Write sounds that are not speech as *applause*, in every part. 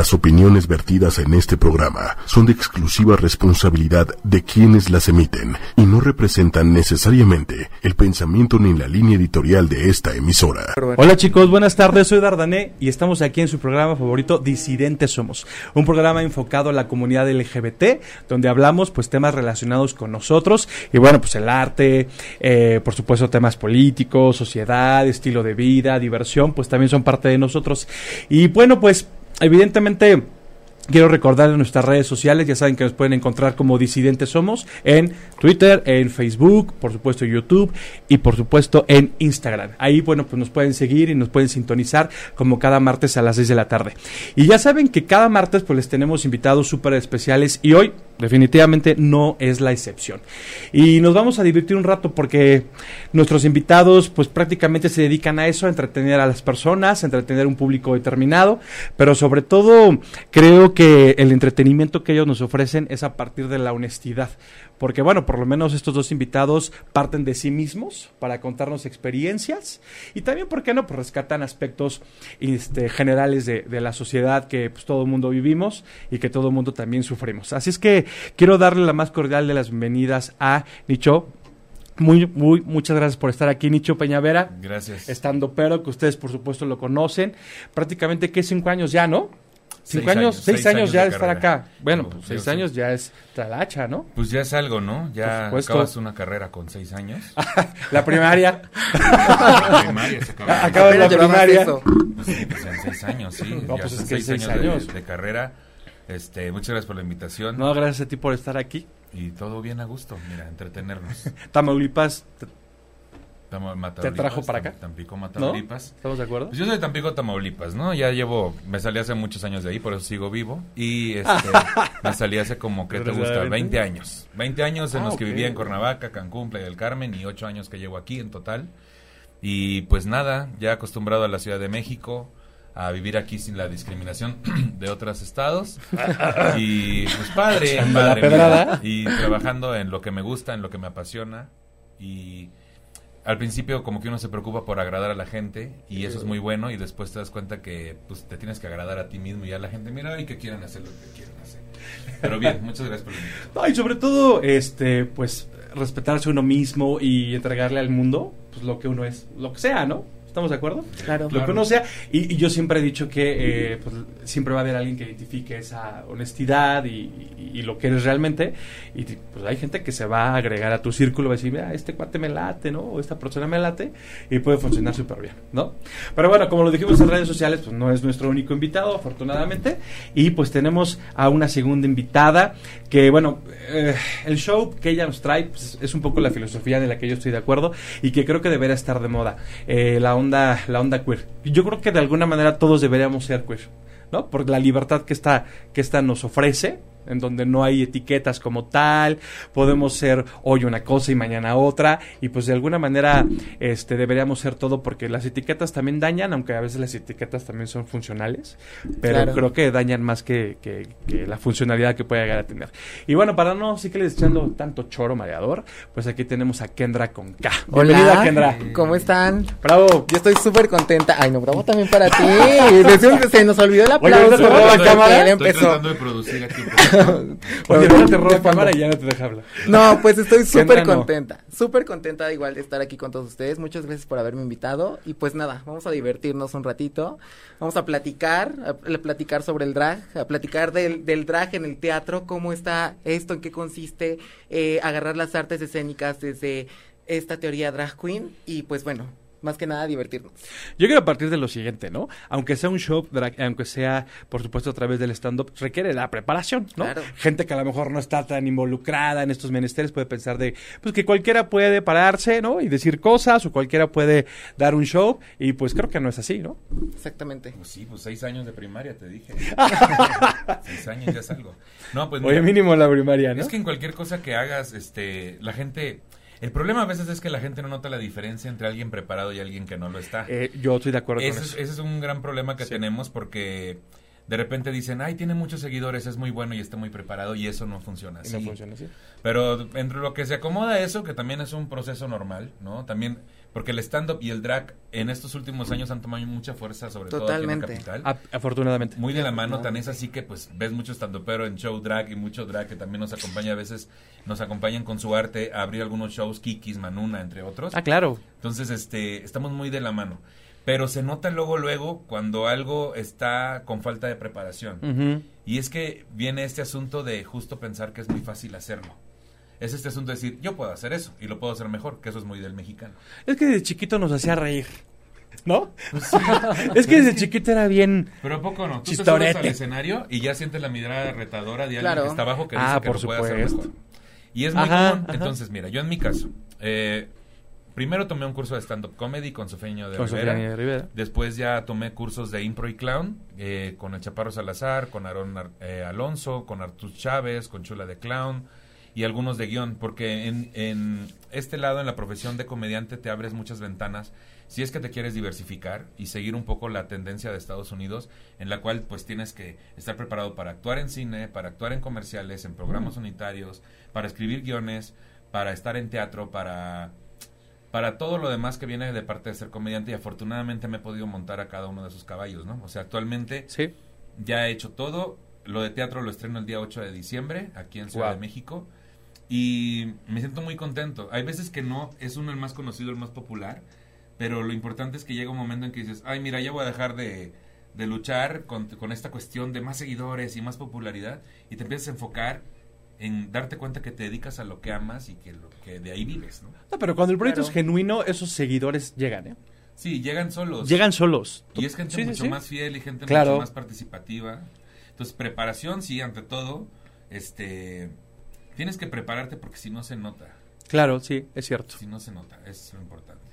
Las opiniones vertidas en este programa son de exclusiva responsabilidad de quienes las emiten y no representan necesariamente el pensamiento ni la línea editorial de esta emisora. Hola chicos, buenas tardes, soy Dardané y estamos aquí en su programa favorito Disidentes Somos, un programa enfocado a la comunidad LGBT, donde hablamos pues temas relacionados con nosotros y bueno, pues el arte, eh, por supuesto temas políticos, sociedad, estilo de vida, diversión, pues también son parte de nosotros. Y bueno, pues evidentemente Quiero recordarles nuestras redes sociales, ya saben que nos pueden encontrar como Disidentes Somos en Twitter, en Facebook, por supuesto YouTube y por supuesto en Instagram. Ahí, bueno, pues nos pueden seguir y nos pueden sintonizar como cada martes a las 6 de la tarde. Y ya saben que cada martes pues les tenemos invitados súper especiales y hoy definitivamente no es la excepción. Y nos vamos a divertir un rato porque nuestros invitados pues prácticamente se dedican a eso, a entretener a las personas, entretener un público determinado, pero sobre todo creo que que el entretenimiento que ellos nos ofrecen es a partir de la honestidad. Porque bueno, por lo menos estos dos invitados parten de sí mismos para contarnos experiencias y también, ¿por qué no? Pues rescatan aspectos este, generales de, la sociedad que pues, todo el mundo vivimos y que todo el mundo también sufrimos. Así es que quiero darle la más cordial de las bienvenidas a Nicho. Muy, muy, muchas gracias por estar aquí, Nicho Peñavera. Gracias. Estando pero, que ustedes por supuesto lo conocen. Prácticamente que cinco años ya, ¿no? Cinco años, seis, años, ya de estar acá. Bueno, pues seis años ya es talacha, ¿no? Pues ya es algo, ¿no? Ya acabas una carrera con seis años. *laughs* la primaria. *laughs* la primaria se acaba. *laughs* Acabas la primaria. Pues sí, pues en seis años, sí. No, pues es que seis, años, De, carrera. Este, muchas gracias por la invitación. No, gracias a ti por estar aquí. Y todo bien a gusto, mira, entretenernos. Tamaulipas, ¿Te trajo para acá? Tampico, Tamaulipas. ¿Estamos de acuerdo? Pues yo soy de Tampico, Tamaulipas, ¿no? Ya llevo, me salí hace muchos años de ahí, por eso sigo vivo. Y este, *laughs* me salí hace como, ¿qué te gusta? 20 años. 20 años en ah, los que vivía en Cuernavaca, Cancún, Playa del Carmen y 8 años que llevo aquí en total. Y pues nada, ya acostumbrado a la Ciudad de México, a vivir aquí sin la discriminación *clears throat* de otros estados. y pues padre, *laughs* padre. y trabajando en lo que me gusta, en lo que me apasiona. Y al principio como que uno se preocupa por agradar a la gente y eso es muy bueno y después te das cuenta que pues te tienes que agradar a ti mismo y a la gente mira y que quieren hacer lo que quieren hacer pero bien *laughs* muchas gracias por no, y sobre todo este pues respetarse uno mismo y entregarle al mundo pues lo que uno es lo que sea no ¿Estamos de acuerdo? Claro. Lo que uno sea. Y, yo siempre he dicho que eh, pues, siempre va a haber alguien que identifique esa honestidad y, lo que eres realmente. Y pues hay gente que se va a agregar a tu círculo, va a decir, mira, este cuate me late, ¿no? O esta persona me late. Y puede funcionar súper bien, ¿no? Pero bueno, como lo dijimos en redes sociales, pues no es nuestro único invitado, afortunadamente. Y pues tenemos a una segunda invitada que, bueno, eh, el show que ella nos es un poco la filosofía de la que yo estoy de acuerdo y que creo que debería estar de moda. Eh, la onda, la onda queer. Yo creo que de alguna manera todos deberíamos ser queer, ¿no? Por la libertad que esta, que esta nos ofrece, en donde no hay etiquetas como tal, podemos ser hoy una cosa y mañana otra, y pues de alguna manera este, deberíamos ser todo porque las etiquetas también dañan, aunque a veces las etiquetas también son funcionales, pero creo que dañan más que, que, la funcionalidad que puede llegar a tener. Y bueno, para no sí que les echando tanto choro mareador, pues aquí tenemos a Kendra con K. Bienvenida, Kendra. ¿Cómo están? Bravo. Yo estoy súper contenta. Ay, no, bravo también para ti. *laughs* se nos olvidó el aplauso. la cámara. Estoy tratando de producir aquí. *laughs* Oye, no te roba cámara y ya no te deja hablar. No, pues estoy *laughs* súper contenta. Súper contenta igual de estar aquí con todos ustedes. Muchas gracias por haberme invitado. Y pues nada, vamos a divertirnos un ratito. Vamos a platicar, a, platicar sobre el drag, a platicar del, del, drag en el teatro, cómo está esto, en qué consiste, eh, agarrar las artes escénicas desde esta teoría drag queen. Y pues bueno, más que nada divertirnos. Yo quiero partir de lo siguiente, ¿no? Aunque sea un show, aunque sea, por supuesto, a través del stand-up, requiere la preparación, ¿no? Gente que a lo mejor no está tan involucrada en estos menesteres puede pensar de, pues que cualquiera puede pararse, ¿no? Y decir cosas, o cualquiera puede dar un show, y pues creo que no es así, ¿no? Exactamente. Pues sí, pues seis años de primaria, te dije. *laughs* seis años ya es algo. No, pues Oye, mínimo la primaria, ¿no? Es que en cualquier cosa que hagas, este, la gente el problema a veces es que la gente no nota la diferencia entre alguien preparado y alguien que no lo está. Eh, yo estoy de acuerdo ese con eso. Es, ese es un gran problema que tenemos porque de repente dicen, ay, tiene muchos seguidores, es muy bueno y está muy preparado y eso no funciona así. No funciona así. Pero entre lo que se acomoda eso, que también es un proceso normal, ¿no? También Porque el stand-up y el drag en estos últimos años han tomado mucha fuerza, sobre todo aquí en la capital. afortunadamente. Muy de la mano, tan es así que pues ves mucho stand-upero en show drag y mucho drag que también nos acompaña a veces, nos acompañan con su arte a abrir algunos shows, Kikis, Manuna, entre otros. Ah, claro. Entonces, este, estamos muy de la mano. Pero se nota luego, luego, cuando algo está con falta de preparación. Y es que viene este asunto de justo pensar que es muy fácil hacerlo es este asunto de decir, yo puedo hacer eso y lo puedo hacer mejor, que eso es muy del mexicano. Es que desde chiquito nos hacía reír. ¿No? Pues *laughs* es que desde chiquito era bien. Pero ¿a poco no? Tú te subes al escenario y ya sientes la mirada retadora de alguien que está abajo que dice ah, que lo puede hacer mejor. Y es muy común. Entonces, mira, yo en mi caso, eh, primero tomé un curso de stand-up comedy con Sofeño de, Rivera. Después ya tomé cursos de impro y clown eh, con el Chaparro Salazar, con Aaron eh, Alonso, con Artur Chávez, con Chula de Clown y algunos de guion, porque en, en este lado, en la profesión de comediante, te abres muchas ventanas si es que te quieres diversificar y seguir un poco la tendencia de Estados Unidos, en la cual pues tienes que estar preparado para actuar en cine, para actuar en comerciales, en programas unitarios, para escribir guiones, para estar en teatro, para para todo lo demás que viene de parte de ser comediante y afortunadamente me he podido montar a cada uno de esos caballos, ¿no? O sea, actualmente ¿Sí? ya he hecho todo, lo de teatro lo estreno el día 8 de diciembre aquí en Ciudad de México y me siento muy contento. Hay veces que no es uno el más conocido, el más popular, pero lo importante es que llega un momento en que dices, ay, mira, ya voy a dejar de, de luchar con, con, esta cuestión de más seguidores y más popularidad y te empiezas a enfocar en darte cuenta que te dedicas a lo que amas y que, lo, que de ahí vives, ¿no? No, pero cuando el proyecto es genuino, esos seguidores llegan, ¿eh? Sí, llegan solos. Llegan solos. Y es gente mucho más fiel y gente mucho más participativa. Entonces, preparación, sí, ante todo, este Tienes que prepararte porque si no se nota. Claro, sí, es cierto. Si no se nota, es lo importante.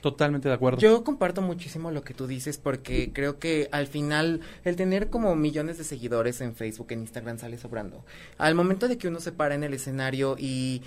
Totalmente de acuerdo. Yo comparto muchísimo lo que tú dices porque creo que al final el tener como millones de seguidores en Facebook, en Instagram sale sobrando. Al momento de que uno se para en el escenario y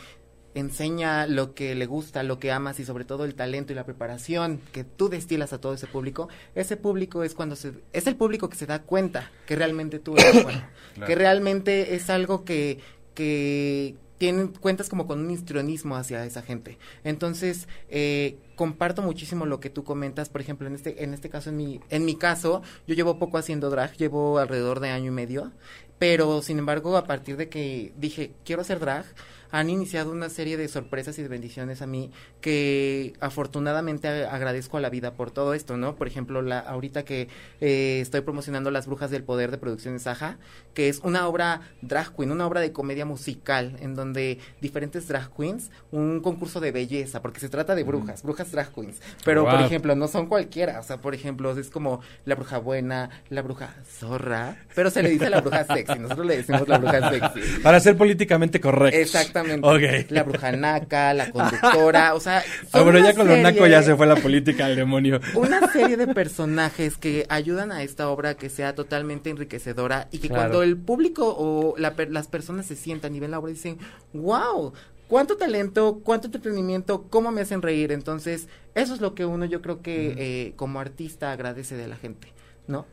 enseña lo que le gusta, lo que amas y sobre todo el talento y la preparación que tú destilas a todo ese público, ese público es cuando se es el público que se da cuenta que realmente tú eres *coughs* bueno, que realmente es algo que que tienen cuentas como con un histrionismo hacia esa gente. Entonces, eh, comparto muchísimo lo que tú comentas, por ejemplo, en este, en este caso, en mi, en mi caso, yo llevo poco haciendo drag, llevo alrededor de año y medio, pero sin embargo, a partir de que dije, quiero hacer drag, han iniciado una serie de sorpresas y de bendiciones a mí que afortunadamente agradezco a la vida por todo esto, ¿no? Por ejemplo, la, ahorita que eh, estoy promocionando Las Brujas del Poder de Producciones Saja, que es una obra drag queen, una obra de comedia musical, en donde diferentes drag queens, un concurso de belleza, porque se trata de brujas, brujas drag queens, pero por ejemplo, no son cualquiera, o sea, por ejemplo, es como la bruja buena, la bruja zorra, pero se le dice la bruja sexy, *laughs* nosotros le decimos la bruja sexy. *laughs* Para ser políticamente correcto. Exactamente la bruja naca, la conductora, o sea... Ah, pero ya con lo naco ya se fue la política al demonio. Una serie de personajes que ayudan a esta obra que sea totalmente enriquecedora y que cuando el público o las personas se sientan y ven la obra dicen, wow, cuánto talento, cuánto entretenimiento, cómo me hacen reír. Entonces, eso es lo que uno yo creo que eh, como artista agradece de la gente, ¿no?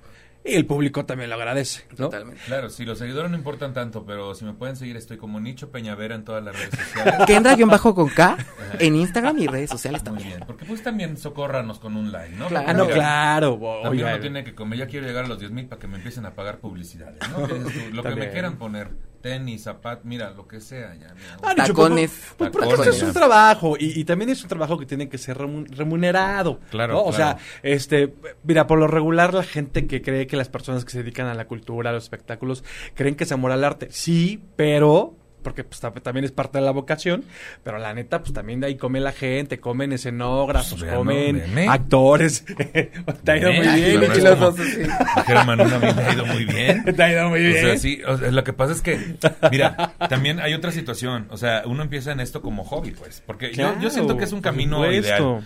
Y el público también lo agradece. Totalmente. Claro, si los seguidores no importan tanto, pero si me pueden seguir, estoy como Nicho Peñavera en todas las redes sociales. *laughs* Kendra-bajo con K en Instagram y redes sociales también. Muy bien, porque pues también socórranos con un like, ¿no? Claro, no, claro. También uno tiene que comer, ya quiero llegar a los 10 mil para que me empiecen a pagar publicidades, ¿no? lo que me quieran poner tenis, zapatos, mira, lo que sea. Ya, ah, tacones. Pues, tacones. es un trabajo y, también es un trabajo que tiene que ser remunerado. Claro, O sea, este, mira, por lo regular la gente que cree que las personas que se dedican a la cultura, a los espectáculos, creen que es amor al arte. Sí, pero porque pues, también es parte de la vocación, pero la neta, pues también de ahí come la gente, comen escenógrafos, pues, comen actores. *laughs* te ha ido muy bien. y los dos, me ha ido muy bien. *laughs* Te ha ido muy bien. O sea, sí, lo que pasa es que, mira, también hay otra situación, o sea, uno empieza en esto como hobby, pues, porque yo, yo siento que es un camino ideal.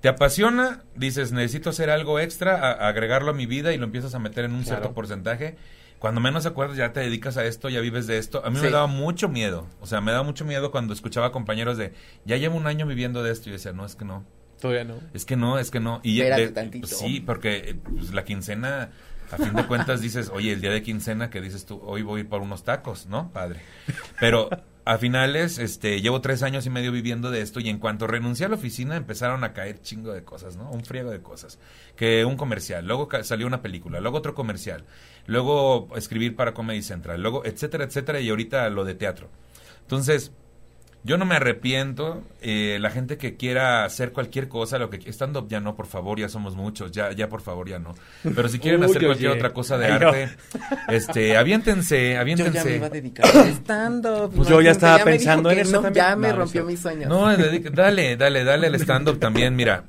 Te apasiona, dices, necesito hacer algo extra, agregarlo a mi vida y lo empiezas a meter en un cierto porcentaje cuando menos acuerdas ya te dedicas a esto, ya vives de esto. A mí me daba mucho miedo. O sea, me daba mucho miedo cuando escuchaba compañeros de, ya llevo un año viviendo de esto. Y decía, no, es que no. Todavía no. Es que no, es que no. Y de, sí, porque pues, la quincena a fin de cuentas *laughs* dices, oye, el día de quincena que dices tú, hoy voy por unos tacos, ¿no? Padre. Pero a finales, este, llevo tres años y medio viviendo de esto y en cuanto renuncié a la oficina empezaron a caer chingo de cosas, ¿no? Un friego de cosas. Que un comercial, luego salió una película, luego otro comercial, luego escribir para Comedy Central, luego etcétera, etcétera y ahorita lo de teatro. Entonces, yo no me arrepiento. Eh, la gente que quiera hacer cualquier cosa, lo que estando ya no, por favor, ya somos muchos, ya, ya por favor, ya no. Pero si quieren *laughs* hacer cualquier otra cosa de arte, este, aviéntense, aviéntense. Yo ya me iba a dedicar a stand-up. Pues yo ya estaba pensando en eso también. Ya me rompió mis sueños. No, dale, dale, dale al stand-up también, mira.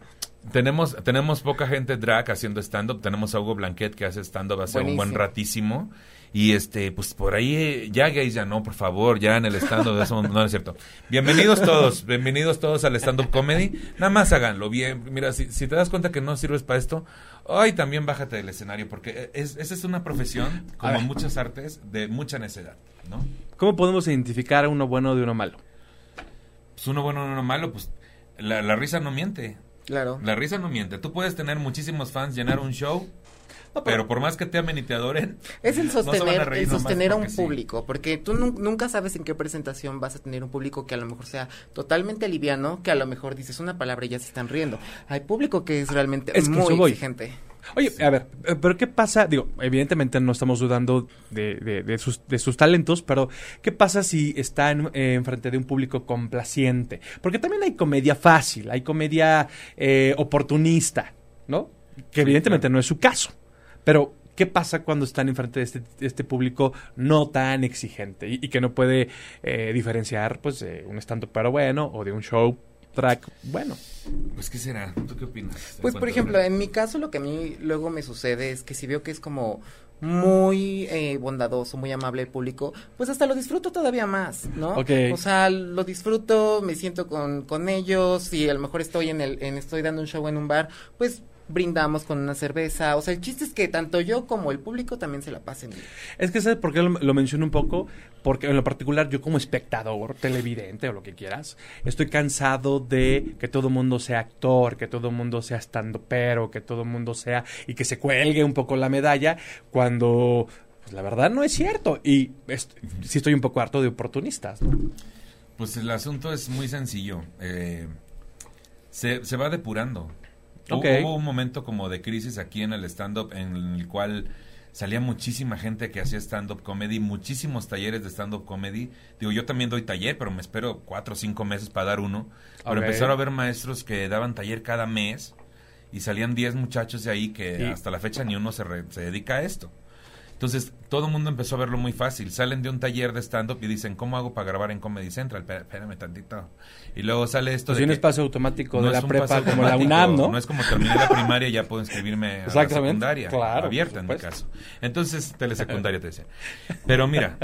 Tenemos, tenemos poca gente drag haciendo stand-up. Tenemos a Hugo Blanquet que hace stand-up hace un buen ratísimo. Y este, pues por ahí, ya gays, ya no, por favor, ya en el stand-up, eso no es cierto. Bienvenidos todos, bienvenidos todos al stand-up comedy. Nada más háganlo bien. Mira, si, si te das cuenta que no sirves para esto, hoy también bájate del escenario, porque es, esa es una profesión, como muchas artes, de mucha necedad, ¿no? ¿Cómo podemos identificar a uno bueno de uno malo? Pues uno bueno de uno malo, pues la, la risa no miente. Claro. La risa no miente. Tú puedes tener muchísimos fans, llenar un show pero, por más que te amen y te adoren, es el sostener, el sostener a un público, porque tú nunca sabes en qué presentación vas a tener un público que a lo mejor sea totalmente liviano, que a lo mejor dices una palabra y ya se están riendo. Hay público que es realmente muy exigente. Oye, a ver, eh, pero ¿qué pasa? Digo, evidentemente no estamos dudando de, de, sus, de sus, talentos, pero ¿qué pasa si está en, eh, frente de un público complaciente? Porque también hay comedia fácil, hay comedia eh, oportunista, ¿no? Que evidentemente no es su caso. Pero, ¿qué pasa cuando están enfrente de este, este público no tan exigente y, que no puede eh, diferenciar pues de un stand pero bueno o de un show track bueno? Pues, ¿qué será? ¿Tú qué opinas? Pues, por ejemplo, en mi caso lo que a mí luego me sucede es que si veo que es como muy eh, bondadoso, muy amable el público, pues hasta lo disfruto todavía más, ¿no? O sea, lo disfruto, me siento con, con ellos y a lo mejor estoy en el, en, estoy dando un show en un bar, pues brindamos con una cerveza. O sea, el chiste es que tanto yo como el público también se la pasen bien. Es que, ¿sabes por qué lo, menciono un poco? Porque en lo particular yo como espectador, televidente o lo que quieras, estoy cansado de que todo el mundo sea actor, que todo el mundo sea estando pero, que todo el mundo sea y que se cuelgue un poco la medalla cuando pues la verdad no es cierto. Y sí estoy un poco harto de oportunistas. Pues el asunto es muy sencillo. Eh, se, se va depurando. Hubo un momento como de crisis aquí en el stand-up en el cual salía muchísima gente que hacía stand-up comedy, muchísimos talleres de stand-up comedy. Digo, yo también doy taller, pero me espero cuatro o cinco meses para dar uno. Pero empezaron a ver maestros que daban taller cada mes y salían diez muchachos de ahí que hasta la fecha ni uno se, se dedica a esto. Entonces, todo el mundo empezó a verlo muy fácil. Salen de un taller de stand-up y dicen, ¿cómo hago para grabar en Comedy Central? Espérame tantito. Y luego sale esto pues de un espacio automático de la prepa como la UNAM, ¿no? No es como terminé la primaria y ya puedo inscribirme a la secundaria. Claro, abierta en mi caso. Entonces, telesecundaria te decía. Pero mira,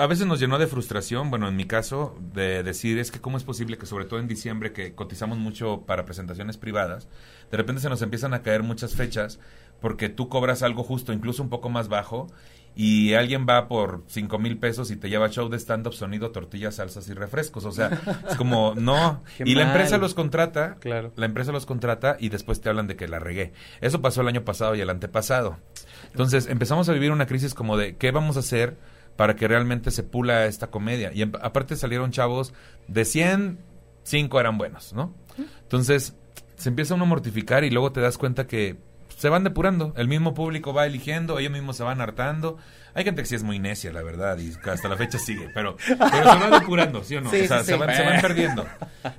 a veces nos llenó de frustración, bueno, en mi caso, de decir es que cómo es posible que sobre todo en diciembre que cotizamos mucho para presentaciones privadas, de repente se nos empiezan a caer muchas fechas porque tú cobras algo justo, incluso un poco más bajo, y alguien va por cinco mil pesos y te lleva show de stand-up, sonido, tortillas, salsas y refrescos. O sea, es como, *laughs* no. y la empresa los contrata, claro. la empresa los contrata y después te hablan de que la regué. Eso pasó el año pasado y el antepasado. Entonces empezamos a vivir una crisis como de, ¿qué vamos a hacer para que realmente se pula esta comedia? Y aparte salieron chavos de 100, 5 eran buenos, ¿no? Entonces se empieza uno a mortificar y luego te das cuenta que se van depurando. El mismo público va eligiendo, ellos mismos se van hartando. Hay gente que sí es muy necia, la verdad, y hasta la fecha sigue, pero, pero se van depurando, ¿sí o no? o sea, se, van, se, van, perdiendo.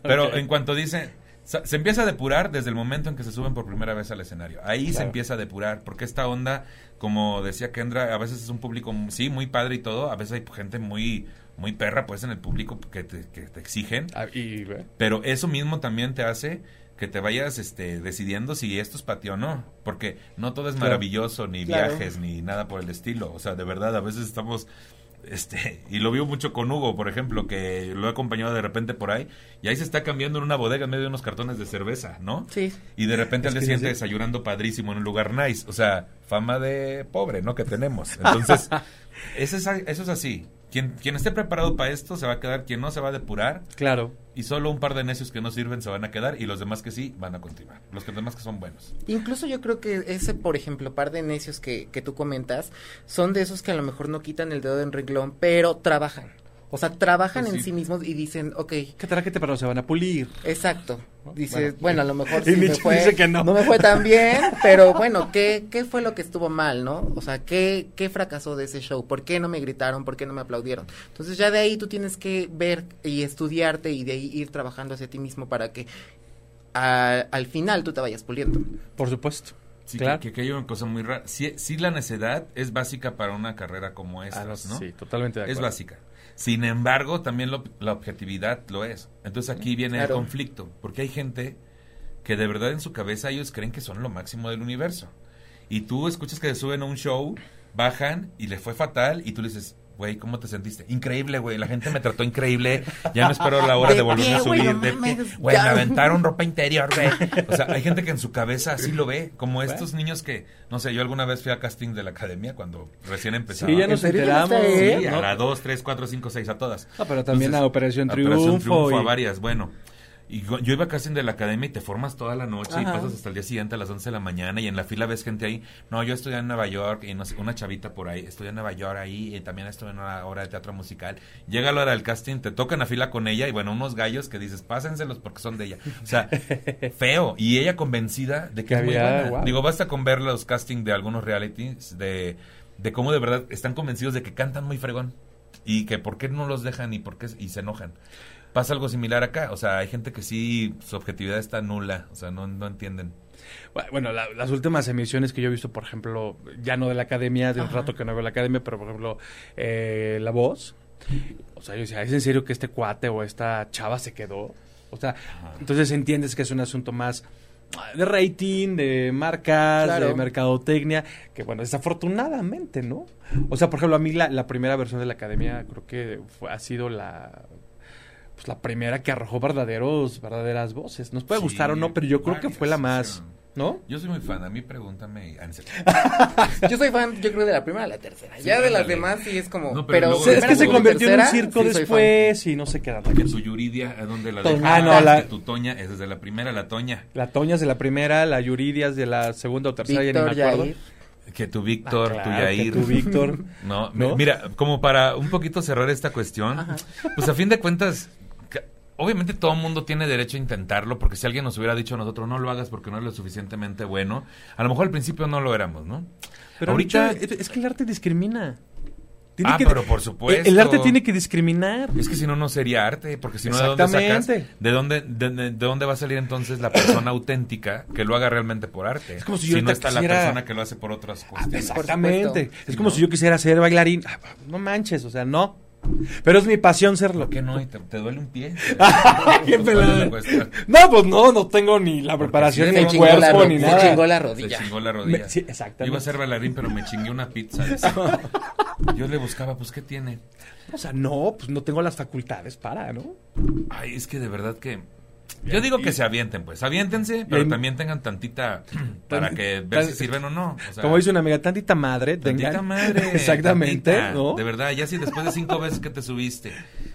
Pero en cuanto dice, se empieza a depurar desde el momento en que se suben por primera vez al escenario. Ahí se empieza a depurar, porque esta onda, como decía Kendra, a veces es un público, sí, muy padre y todo, a veces hay gente muy muy perra, pues, en el público que te, que te exigen. Ah, pero eso mismo también te hace que te vayas este, decidiendo si esto es patio o no, porque no todo es maravilloso, ni viajes, ni nada por el estilo, o sea, de verdad, a veces estamos, este, y lo vio mucho con Hugo, por ejemplo, que lo he acompañado de repente por ahí, y ahí se está cambiando en una bodega en medio de unos cartones de cerveza, ¿no? Sí. Y de repente al día siguiente desayunando padrísimo en un lugar nice, o sea, fama de pobre, ¿no? Que tenemos. Entonces, *laughs* eso es, eso es así. quien, quien esté preparado para esto se va a quedar, quien no se va a depurar. Claro. Y solo un par de necios que no sirven se van a quedar y los demás que sí van a continuar. Los que demás que son buenos. Incluso yo creo que ese, por ejemplo, par de necios que, que tú comentas, son de esos que a lo mejor no quitan el dedo en renglón, pero trabajan. O sea, trabajan Pues en sí. sí mismos y dicen, ok, ¿Qué tal que te pero se van a pulir? exacto. Dice, Bueno. bueno, a lo mejor *laughs* Y sí me fue, dice que no. me fue tan *laughs* bien, pero bueno, ¿qué, ¿qué fue lo que estuvo mal, no? O sea, ¿qué, ¿qué fracasó de ese show? ¿Por qué no me gritaron? ¿Por qué no me aplaudieron? Entonces ya de ahí tú tienes que ver y estudiarte y de ahí ir trabajando hacia ti mismo para que a- al final tú te vayas puliendo. Por supuesto. Sí, claro. que, que hay una cosa muy rara. Sí, sí la necedad es básica para una carrera como esta, Ah, no, ¿no? Sí, totalmente de Es acuerdo. básica. Sin embargo, también lo- la objetividad lo es. Entonces aquí viene Claro. el conflicto, porque hay gente que de verdad en su cabeza ellos creen que son lo máximo del universo. Y tú escuchas que suben a un show, bajan y le fue fatal y tú le dices, güey, ¿cómo te sentiste? Increíble, güey, la gente me trató increíble, ya me espero la hora de, De volverme a subir. Güey, me aventaron ropa interior, güey. *laughs* O sea, hay gente que en su cabeza así lo ve, como estos niños que, no sé, yo alguna vez fui a casting de la academia cuando recién empezaba. Sí, ya ¿En nos enteramos. a Sí, a la 2, 3, 4, 5, 6, a todas. Ah, pero también Entonces, a Operación a Triunfo. Operación Triunfo, a y- varias, bueno. Y yo iba a casting de la academia y te formas toda la noche y pasas hasta el día siguiente a las 11 de la mañana y en la fila ves gente ahí. No, yo estudié en Nueva York y no sé, una chavita por ahí. Estudié en Nueva York ahí y también estuve en una obra de teatro musical. Llega la hora del casting, te tocan a fila con ella y bueno, unos gallos que dices, pásenselos porque son de ella. O sea, *laughs* feo. Y ella convencida de que, Que es muy buena. wow. Digo, basta con ver los castings de algunos realities de, de cómo de verdad están convencidos de que cantan muy fregón y que por qué no los dejan y por qué y se enojan. Pasa algo similar acá, o sea, hay gente que sí su objetividad está nula, o sea, no, no entienden. Bueno, la- las últimas emisiones que yo he visto, por ejemplo, ya no de la academia, de un Ajá. rato que no veo la academia, pero por ejemplo, eh, La Voz. O sea, yo decía, ¿es en serio que este cuate o esta chava se quedó? O sea, entonces entiendes que es un asunto más ah, de rating, de marcas, Claro. de mercadotecnia, que bueno, desafortunadamente, ¿no? O sea, por ejemplo, a mí la, la primera versión de la academia creo que fue- ha sido la pues la primera que arrojó verdaderos verdaderas voces. Nos puede Sí, gustar o no, pero yo creo que fue la más, ¿no? Yo soy muy fan, a mí pregúntame. ah. *laughs* Yo soy fan, yo creo, de la primera a la tercera. Sí, ya de las demás sí es como... No, pero pero luego- es que se convirtió en un circo sí después y no sé qué era. Que tu Yuridia, ¿a dónde la Toña. dejas? Ah, no, la- tu Toña es desde la primera, la Toña. La Toña es de la primera, la Yuridias de la segunda o tercera, ya ni me acuerdo. Yair. Que tu Víctor, Ah, tu claro, que Yair. tu Víctor. *laughs* No, ¿No? mi- mira, como para un poquito cerrar esta cuestión, pues a fin de cuentas, obviamente todo el mundo tiene derecho a intentarlo, porque si alguien nos hubiera dicho a nosotros, no lo hagas porque no eres lo suficientemente bueno, a lo mejor al principio no lo éramos, ¿no? Pero ahorita es que el arte discrimina. Tiene Ah, que- pero por supuesto. El arte tiene que discriminar. Es que si no, no sería arte, porque si no, ¿de dónde sacas? Exactamente. ¿De dónde, de, de- de dónde va a salir entonces la persona auténtica que lo haga realmente por arte? Es como si yo no ahorita está la quisiera- persona que lo hace por otras cuestiones. Exactamente. supuesto. Es como ¿No? si yo quisiera ser bailarín. Ah, No manches, o sea, no. Pero es mi pasión serlo. ¿Por qué no? ¿Y te, te duele un pie? *laughs* *laughs* Qué ¿Cuánto pelada. le cuesta? No, pues no, no tengo ni la preparación, sí, ni el chingó la cuerpo, ni nada. Se chingó la rodilla. chingó la rodilla. Me- sí, exactamente. iba a ser bailarín, pero me chingué una pizza. *laughs* Yo le buscaba, pues, ¿qué tiene? O sea, no, pues no tengo las facultades para, ¿no? Ay, es que de verdad que... Yo digo que se avienten, pues. Aviéntense, pero ahí- también tengan tantita... *clears throat* para que ver tan- si sirven o no. O sea, Como dice una amiga, tantita madre. Tantita tengan. *laughs* madre. *laughs* Exactamente, tantita. ¿no? De verdad, ya si después de cinco veces que te subiste,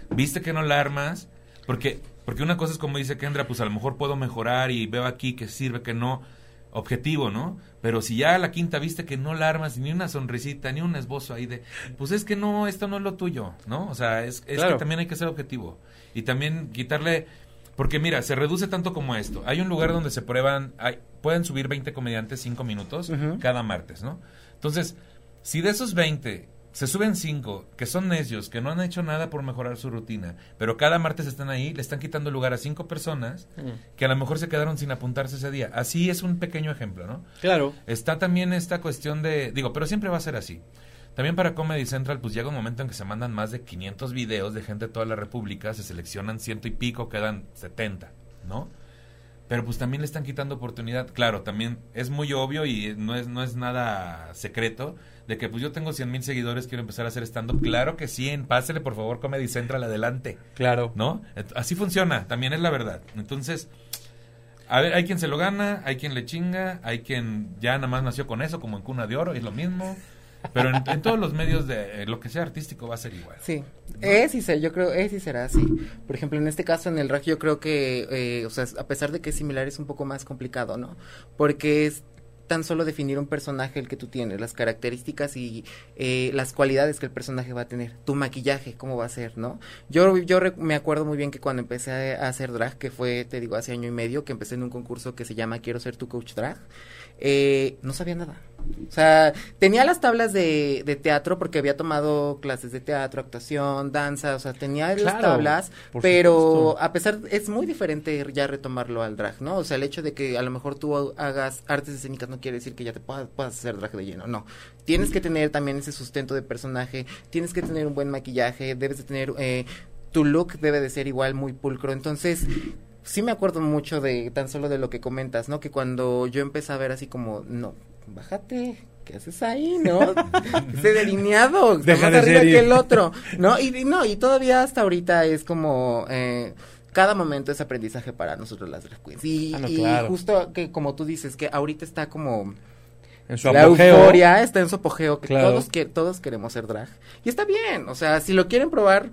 viste que no la armas, porque, porque una cosa es como dice Kendra, pues a lo mejor puedo mejorar y veo aquí que sirve, que no, objetivo, ¿no? Pero si ya a la quinta viste que no la armas, ni una sonrisita, ni un esbozo ahí de, pues es que no, esto no es lo tuyo, ¿no? O sea, es, es Claro. que también hay que ser objetivo. Y también quitarle... Porque mira, se reduce tanto como esto. Hay un lugar donde se prueban, hay, pueden subir 20 comediantes 5 minutos cada martes, ¿no? Entonces, si de esos 20 se suben 5 que son necios, que no han hecho nada por mejorar su rutina, pero cada martes están ahí, le están quitando lugar a 5 personas que a lo mejor se quedaron sin apuntarse ese día. Así es un pequeño ejemplo, ¿no? Claro. Está también esta cuestión de, digo, pero siempre va a ser así. También para Comedy Central, pues llega un momento en que se mandan más de 500 videos de gente de toda la República, se seleccionan ciento y pico, quedan 70, ¿no? Pero pues también le están quitando oportunidad. Claro, también es muy obvio y no es, no es nada secreto de que pues yo tengo 100 mil seguidores, quiero empezar a hacer stand-up. Claro que sí, pásele por favor Comedy Central adelante. Claro. ¿no? Así funciona, también es la verdad. Entonces, a ver, hay quien se lo gana, hay quien le chinga, hay quien ya nada más nació con eso, como en cuna de oro, es lo mismo. Pero en, todos los medios de lo que sea artístico va a ser igual. Sí, es y será, yo creo, es y será así. Por ejemplo, en este caso, en el rock, yo creo que, eh, o sea, a pesar de que es similar, es un poco más complicado, ¿no? Porque es tan solo definir un personaje el que tú tienes, las características y eh, las cualidades que el personaje va a tener, tu maquillaje, cómo va a ser, ¿no? Yo, yo me acuerdo muy bien que cuando empecé a hacer drag, que fue, te digo, hace año y medio, que empecé en un concurso que se llama Quiero ser tu coach drag, eh, no sabía nada. O sea, tenía las tablas de, de, teatro porque había tomado clases de teatro, actuación, danza, o sea, tenía las tablas, pero a pesar, es muy diferente ya retomarlo al drag, ¿no? O sea, el hecho de que a lo mejor tú hagas artes escénicas no quiere decir que ya te puedas, puedas hacer drag de lleno, no. Tienes que tener también ese sustento de personaje, tienes que tener un buen maquillaje, debes de tener, eh, tu look debe de ser igual muy pulcro, entonces sí me acuerdo mucho de tan solo de lo que comentas, ¿no? Que cuando yo empecé a ver así como, no, bájate, ¿qué haces ahí, no? *laughs* Ese delineado, Deja más arriba que el otro, ¿no? Y, no, y todavía hasta ahorita es como, eh, cada momento es aprendizaje para nosotros las drag queens. Y, ah, justo que como tú dices, que ahorita está como... En su la euforia está en su apogeo, que todos, que todos queremos ser drag. Y está bien, o sea, si lo quieren probar,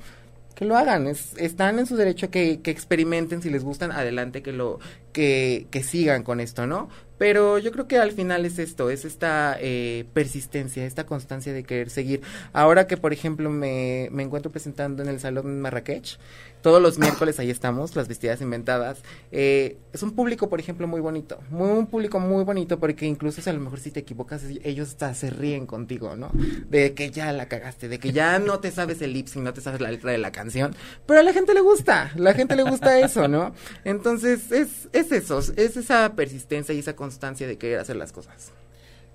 que lo hagan, están en su derecho que, que experimenten, si les gustan, adelante, que lo, que, que sigan con esto, ¿no? Pero yo creo que al final es esto, es esta eh, persistencia, esta constancia de querer seguir. Ahora que, por ejemplo, me, me encuentro presentando en el Salón Marrakech, todos los miércoles ahí estamos, las vestidas inventadas. Eh, es un público, por ejemplo, muy bonito, muy, un público muy bonito porque incluso si a lo mejor si te equivocas, ellos se ríen contigo, ¿no? De que ya la cagaste, de que ya no te sabes el lip no te sabes la letra de la canción, pero a la gente le gusta, la gente le gusta eso, ¿no? Entonces es, es eso, es esa persistencia y esa constancia de querer hacer las cosas.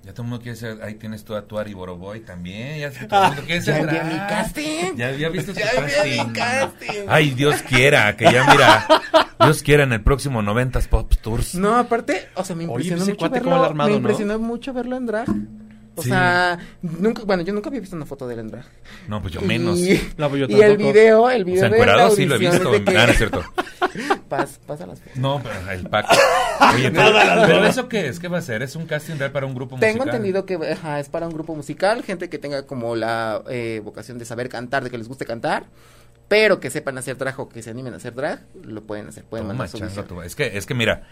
Ya todo el mundo quiere ser, ahí tienes tú a tu Ari Boroboy también, ya todo el mundo quiere ser. ¿Ya mi casting? Ya había visto *laughs* ya casting. mi casting. Ay, Dios quiera, que ya mira, Dios quiera en el próximo 90s Pop Tours. No, aparte, o sea, me impresionó mucho verlo, armado, me impresionó mucho verlo en drag. O sea, nunca, bueno, yo nunca había visto una foto de él en drag. No, pues yo menos. Y, no, pues yo y el video, el video o sea, de la sí lo he visto, que... ah, no es cierto. *laughs* pasa las fotos. No, pero el pack. Oye, pero, pero, eso qué es, ¿qué va a ser? ¿Es un casting real para un grupo musical? Tengo entendido que ajá, es para un grupo musical, gente que tenga como la eh, vocación de saber cantar, de que les guste cantar pero que sepan hacer drag o que se animen a hacer drag, lo pueden hacer, pueden mandar su Es que, es que mira,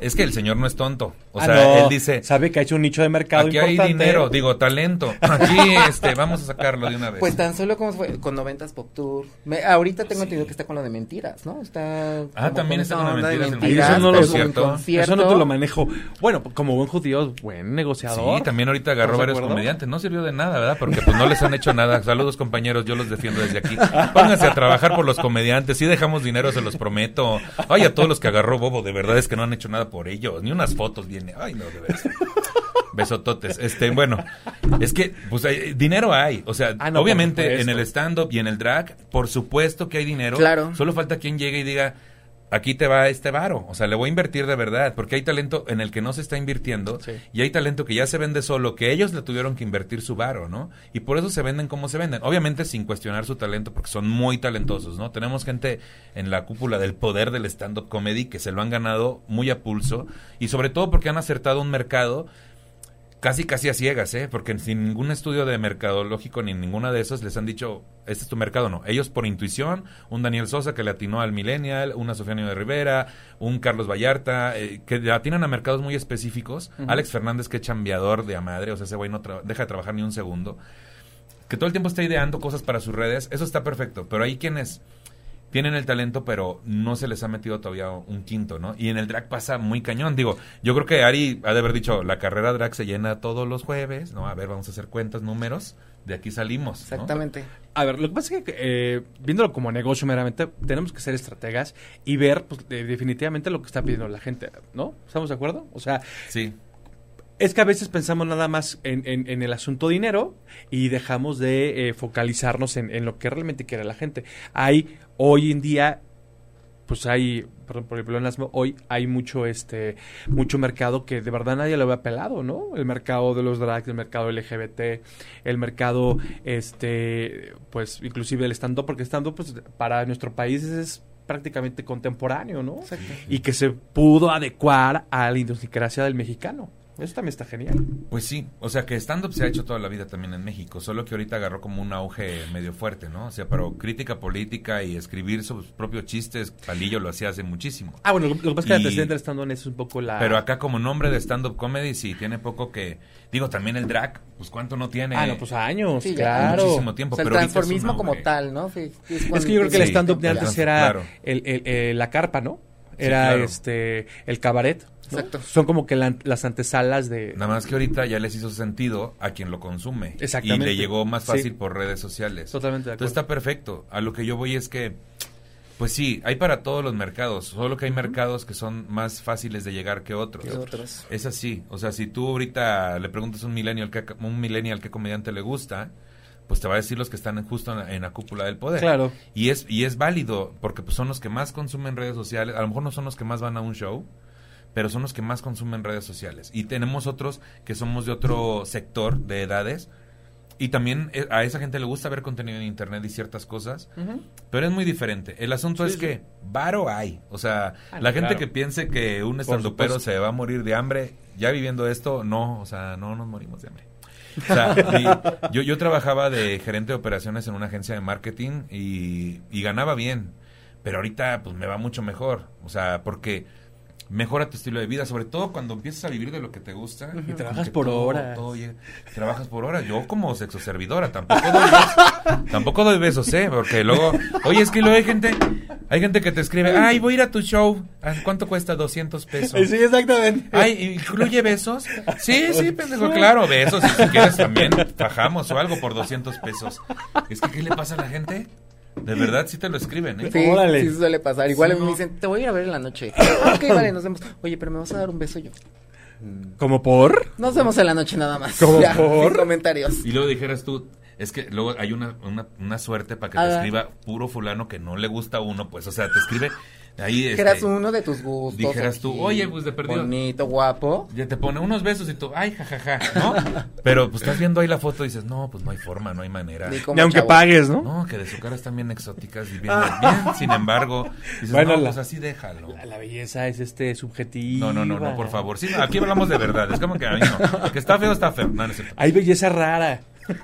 es que el señor no es tonto. O ah, sea, él dice. Sabe que ha hecho un nicho de mercado aquí hay dinero, digo, talento. Aquí, *laughs* este, vamos a sacarlo de una vez. Pues tan solo como fue con noventas Pop Tour. ahorita tengo entendido que está con lo de mentiras, ¿no? Está. Ah, también está con lo de mentiras. eso no lo cierto. Eso no te lo manejo. Bueno, como buen judío, buen negociador. Sí, también ahorita agarró varios comediantes. No sirvió de nada, ¿verdad? Porque pues no les han hecho nada. Saludos, compañeros. Yo los defiendo desde aquí. Pónganse a trabajar por los comediantes. Si dejamos dinero, se los prometo. Ay, a todos los que agarró Bobo, de verdad es que no han hecho nada por ellos. Ni una fotos viene. Ay, no, de verdad. *laughs* Besototes. Este, bueno, es que, pues, dinero hay. O sea, ah, obviamente en el stand-up y en el drag, por supuesto que hay dinero. Claro. Solo falta quien llegue y diga, aquí te va este varo. O sea, le voy a invertir de verdad, porque hay talento en el que no se está invirtiendo y hay talento que ya se vende solo, que ellos le tuvieron que invertir su varo, ¿no? Y por eso se venden como se venden. Obviamente sin cuestionar su talento, porque son muy talentosos, ¿no? Tenemos gente en la cúpula del poder del stand-up comedy que se lo han ganado muy a pulso y sobre todo porque han acertado un mercado casi casi a ciegas, ¿eh? Porque sin ningún estudio de mercadológico ni ninguna de esos les han dicho, este es tu mercado, no. Ellos por intuición, un Daniel Sosa que le atinó al Millennial, una Sofía de Rivera, un Carlos Vallarta, eh, que le atinan a mercados muy específicos. Alex Fernández, que es chambeador de a madre, o sea, ese güey no deja de trabajar ni un segundo. Que todo el tiempo está ideando cosas para sus redes, eso está perfecto. Pero hay quienes tienen el talento, pero no se les ha metido todavía un quinto, ¿no? Y en el drag pasa muy cañón. Digo, yo creo que Ari ha de haber dicho, la carrera drag se llena todos los jueves, ¿no? A ver, vamos a hacer cuentas, números, de aquí salimos. Exactamente. A ver, lo que pasa es que, eh, viéndolo como negocio meramente, tenemos que ser estrategas y ver pues, definitivamente lo que está pidiendo la gente, ¿no? ¿Estamos de acuerdo? O sea, sí. Es que a veces pensamos nada más en, en, el asunto dinero y dejamos de eh, focalizarnos en, en, lo que realmente quiere la gente. Hay hoy en día pues hay por, ejemplo en hoy hay mucho este mucho mercado que de verdad nadie lo había pelado no el mercado de los drags el mercado LGBT el mercado este pues inclusive el stand up porque stand up pues para nuestro país es prácticamente contemporáneo no y que se pudo adecuar a la idiosincrasia del mexicano Eso también está genial. Pues sí, o sea que stand-up se ha hecho toda la vida también en México, solo que ahorita agarró como un auge medio fuerte, ¿no? O sea, pero crítica política y escribir sus propios chistes, Palillo lo hacía hace muchísimo. Ah, bueno, lo, que pasa es que el presidente del stand-up es un poco la... Pero acá como nombre de stand-up comedy sí, tiene poco que... Digo, también el drag, pues cuánto no tiene... Ah, no, pues años, claro. Muchísimo tiempo, o sea, el transformismo como tal, ¿no? Sí, es, que yo creo que el stand-up de antes era el, el, la carpa, ¿no? Era este el cabaret Exacto. Son como que las antesalas de... Nada más que ahorita ya les hizo sentido a quien lo consume. Exactamente. Y le llegó más fácil por redes sociales. Totalmente de acuerdo. Entonces está perfecto. A lo que yo voy es que, pues sí, hay para todos los mercados. Solo que hay mercados que son más fáciles de llegar que otros. otros. Es así. O sea, si tú ahorita le preguntas a un millennial, qué, un millennial qué comediante le gusta pues te va a decir los que están justo en la, cúpula del poder. Claro. Y es, y es válido, porque pues son los que más consumen redes sociales, a lo mejor no son los que más van a un show, pero son los que más consumen redes sociales. Y tenemos otros que somos de otro sector de edades. Y también eh, a esa gente le gusta ver contenido en internet y ciertas cosas, pero es muy diferente. El asunto es que varo hay. O sea, ah, la gente que piense que un estandupero se va a morir de hambre, ya viviendo esto, no, o sea, no nos morimos de hambre. O sea, *laughs* yo, yo trabajaba de gerente de operaciones en una agencia de marketing y, y ganaba bien, pero ahorita pues me va mucho mejor. O sea, porque mejora tu estilo de vida, sobre todo cuando empiezas a vivir de lo que te gusta. Y trabajas por horas. trabajas por horas. Yo como sexo servidora tampoco doy besos, *laughs* tampoco doy besos, ¿eh? Porque luego, oye, es que luego hay gente, hay gente que te escribe, ay, voy a ir a tu show, ah, ¿cuánto cuesta? 200 pesos. Sí, exactamente. Ay, ¿incluye besos? Sí, sí, pendejo, claro, besos. Y si quieres también bajamos o algo por 200 pesos. Es que, ¿qué le pasa a la gente? De verdad sí te lo escriben, ¿eh? Sí, sí suele pasar. Igual me dicen, te voy a ir a ver en la noche. *laughs* ok, vale, nos vemos. Oye, pero me vas a dar un beso yo. ¿Como por? Nos vemos en la noche nada más. ¿Como por? comentarios. Y luego dijeras tú, es que luego hay una, una, una suerte para que te escriba puro fulano que no le gusta a uno, pues, o sea, te escribe Ahí dijeras este, uno de tus gustos. Dijeras tú, oye, pues de perdido. Bonito, guapo. Ya te pone unos besos y tú, ay, jajaja, ¿no? *laughs* Pero pues estás viendo ahí la foto y dices, no, pues no hay forma, no hay manera. Ni, aunque pagues, ¿no? No, que de su cara están bien exóticas y bien, bien *laughs* sin embargo, dices, bueno, no, pues así déjalo. La, belleza es este subjetivo. No, no, no, no, por favor. Sí, aquí hablamos de verdad. Es como que a mí no. que está feo, está feo. No, no Hay belleza rara.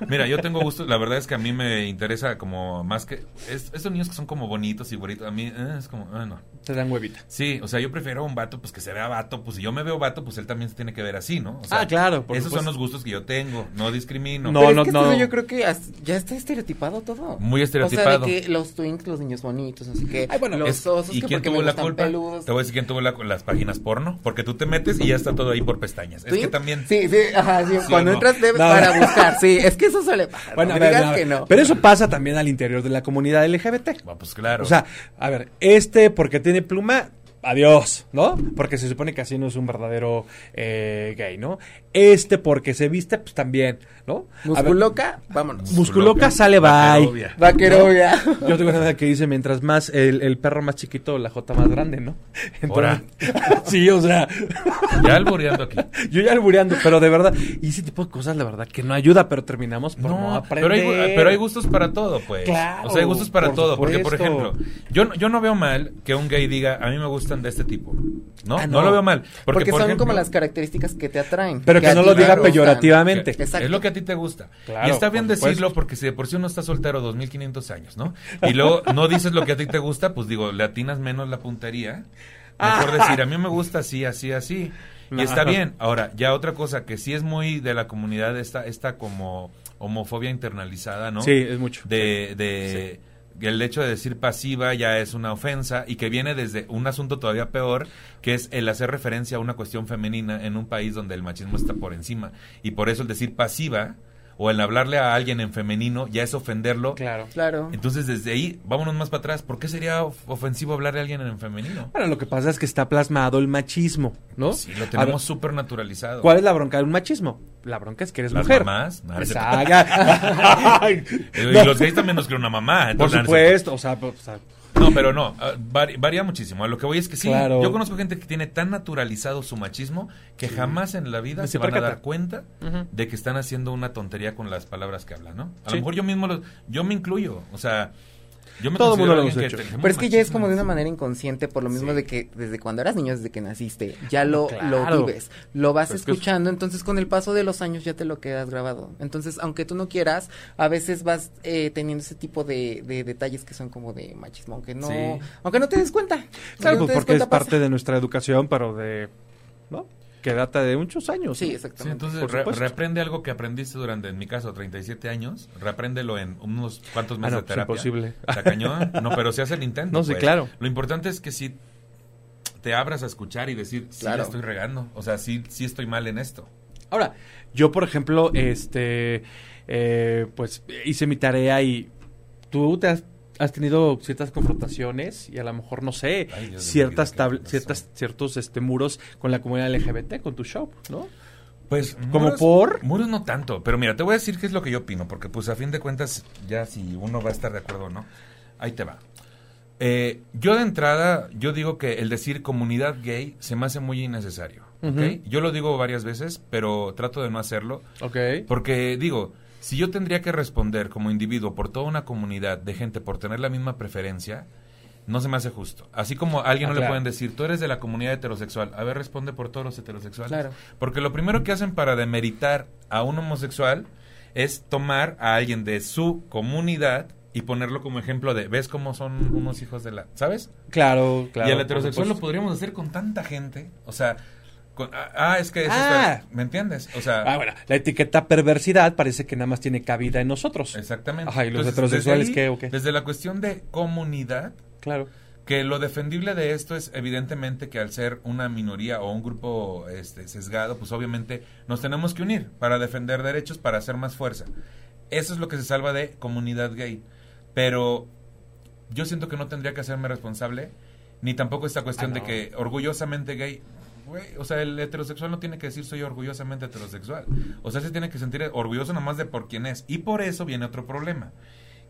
Mira, yo tengo gusto, la verdad es que a mí me interesa como más que... Es, estos niños que son como bonitos y bonitos, a mí eh, es como... Eh, no. Te dan huevita. Sí, o sea, yo prefiero un vato pues que se vea vato, pues si yo me veo vato, pues él también se tiene que ver así, ¿no? ah, claro. esos son los gustos que yo tengo, no discrimino. No, no, no. yo creo que ya está estereotipado todo. Muy estereotipado. O sea, de que los twins, los niños bonitos, así que Ay, bueno, los osos ¿Y quién tuvo la culpa? Te voy a decir quién tuvo la, las páginas porno, porque tú te metes y ya está todo ahí por pestañas. Es que también... Sí, sí, ajá, sí, cuando entras debes para buscar, sí, es *laughs* que eso suele pasar. Bueno, que no. Pero eso pasa también al interior de la comunidad LGBT. Ah, pues claro. O sea, a ver, este porque tiene pluma, adiós, ¿no? Porque se supone que así no es un verdadero eh, gay, ¿no? Este porque se viste, pues también, ¿no? Musculoca, vámonos. Musculoca sale bye. Vaquerovia. *laughs* Yo tengo una que dice, mientras más el, perro más chiquito, la jota más grande, ¿no? Entonces, *laughs* sí, o sea. ya albureando aquí. *laughs* Yo ya albureando, pero de verdad, y ese tipo de cosas, la verdad, que no ayuda, pero terminamos por no, aprender. Pero hay, pero hay gustos para todo, pues. Claro, o sea, hay gustos para todo, porque, por ejemplo, yo, yo no veo mal que un gay diga, a mí me gustan de este tipo. ¿No? Ah, no. lo veo mal. Porque, son como las características que te atraen. Pero que, no lo diga peyorativamente. Es lo que a ti te gusta. y está bien decirlo porque si de por sí uno está soltero 2500 años, ¿no? Y luego no dices lo que a ti te gusta, pues digo, le atinas menos la puntería. Mejor decir, a mí me gusta así, así, así. Y está bien. Ahora, ya otra cosa que sí es muy de la comunidad, esta, esta como homofobia internalizada, ¿no? Sí, es mucho. De, de el hecho de decir pasiva ya es una ofensa y que viene desde un asunto todavía peor, que es el hacer referencia a una cuestión femenina en un país donde el machismo está por encima. Y por eso el decir pasiva o el hablarle a alguien en femenino ya es ofenderlo. Claro. Claro. Entonces, desde ahí, vámonos más para atrás. ¿Por qué sería ofensivo hablarle a alguien en femenino? Bueno, lo que pasa es que está plasmado el machismo, ¿no? Sí, lo tenemos súper naturalizado. ¿Cuál es la bronca de un machismo? La bronca es que eres Las mujer. Mamás, *laughs* *laughs* y los gays también nos quieren una mamá. Por supuesto, o sea, no, pero no, ah, varía muchísimo. A lo que voy es que sí, yo conozco gente que tiene tan naturalizado su machismo que jamás en la vida se, van a dar cuenta de que están haciendo una tontería con las palabras que hablan, ¿no? A lo mejor yo mismo, yo me incluyo, o sea, Yo me Todo el mundo lo hemos hecho. Pero es que ya es como de una manera inconsciente, por lo mismo Sí. de que desde cuando eras niño, desde que naciste, ya lo, Claro. lo vives, lo vas Pues es- escuchando, entonces con el paso de los años ya te lo quedas grabado. Entonces, aunque tú no quieras, a veces vas eh, teniendo ese tipo de, de detalles que son como de machismo, aunque no, Sí. aunque no te des cuenta. Claro, no pues porque es pasa. parte de nuestra educación, pero de... ¿No? Que data de muchos años. Sí, exactamente. entonces re- reaprende algo que aprendiste durante, en mi caso, 37 años. Reapréndelo en unos cuantos Ah, meses no, de pues terapia. imposible. Está cañón. No, pero se hace el intento. *laughs* No, sí, pues. claro. Lo importante es que si te abras a escuchar y decir, sí, Claro. la estoy regando. O sea, sí, sí estoy mal en esto. Ahora, yo, por ejemplo, este, eh, pues hice mi tarea y tú te has, has tenido ciertas confrontaciones y a lo mejor, no sé, Ay, Dios ciertas, ciertas, ciertos este, muros con la comunidad LGBT, con tu show, ¿no? Pues, ¿Como muros- por? Muros no tanto, pero mira, te voy a decir qué es lo que yo opino, porque pues a fin de cuentas, ya si uno va a estar de acuerdo o no, ahí te va. Eh, yo de entrada, yo digo que el decir comunidad gay se me hace muy innecesario, ¿ok? Ujú. Yo lo digo varias veces, pero trato de no hacerlo, Ok. porque digo, si yo tendría que responder como individuo por toda una comunidad de gente por tener la misma preferencia, no se me hace justo. Así como a alguien Ah, no le pueden decir, tú eres de la comunidad heterosexual, a ver, responde por todos los heterosexuales. Claro. Porque lo primero que hacen para demeritar a un homosexual es tomar a alguien de su comunidad y ponerlo como ejemplo de, ¿ves cómo son unos hijos de la... ¿Sabes? Claro, claro. y el por heterosexual lo podríamos hacer con tanta gente. O sea, con- ah, ah, es que... es Ah. esta- ¿Me entiendes? O sea... Ah, bueno, la etiqueta perversidad parece que nada más tiene cabida en nosotros. Exactamente. Ajá, ¿y los Entonces, heterosexuales desde ahí, qué o qué? Desde la cuestión de comunidad, Claro. que lo defendible de esto es evidentemente que al ser una minoría o un grupo este, sesgado, pues obviamente nos tenemos que unir para defender derechos, para hacer más fuerza. Eso es lo que se salva de comunidad gay. Pero yo siento que no tendría que hacerme responsable, ni tampoco esta cuestión Ah, de que orgullosamente gay. Güey, o sea, el heterosexual no tiene que decir soy orgullosamente heterosexual. O sea, se tiene que sentir orgulloso nomás de por quién es. Y por eso viene otro problema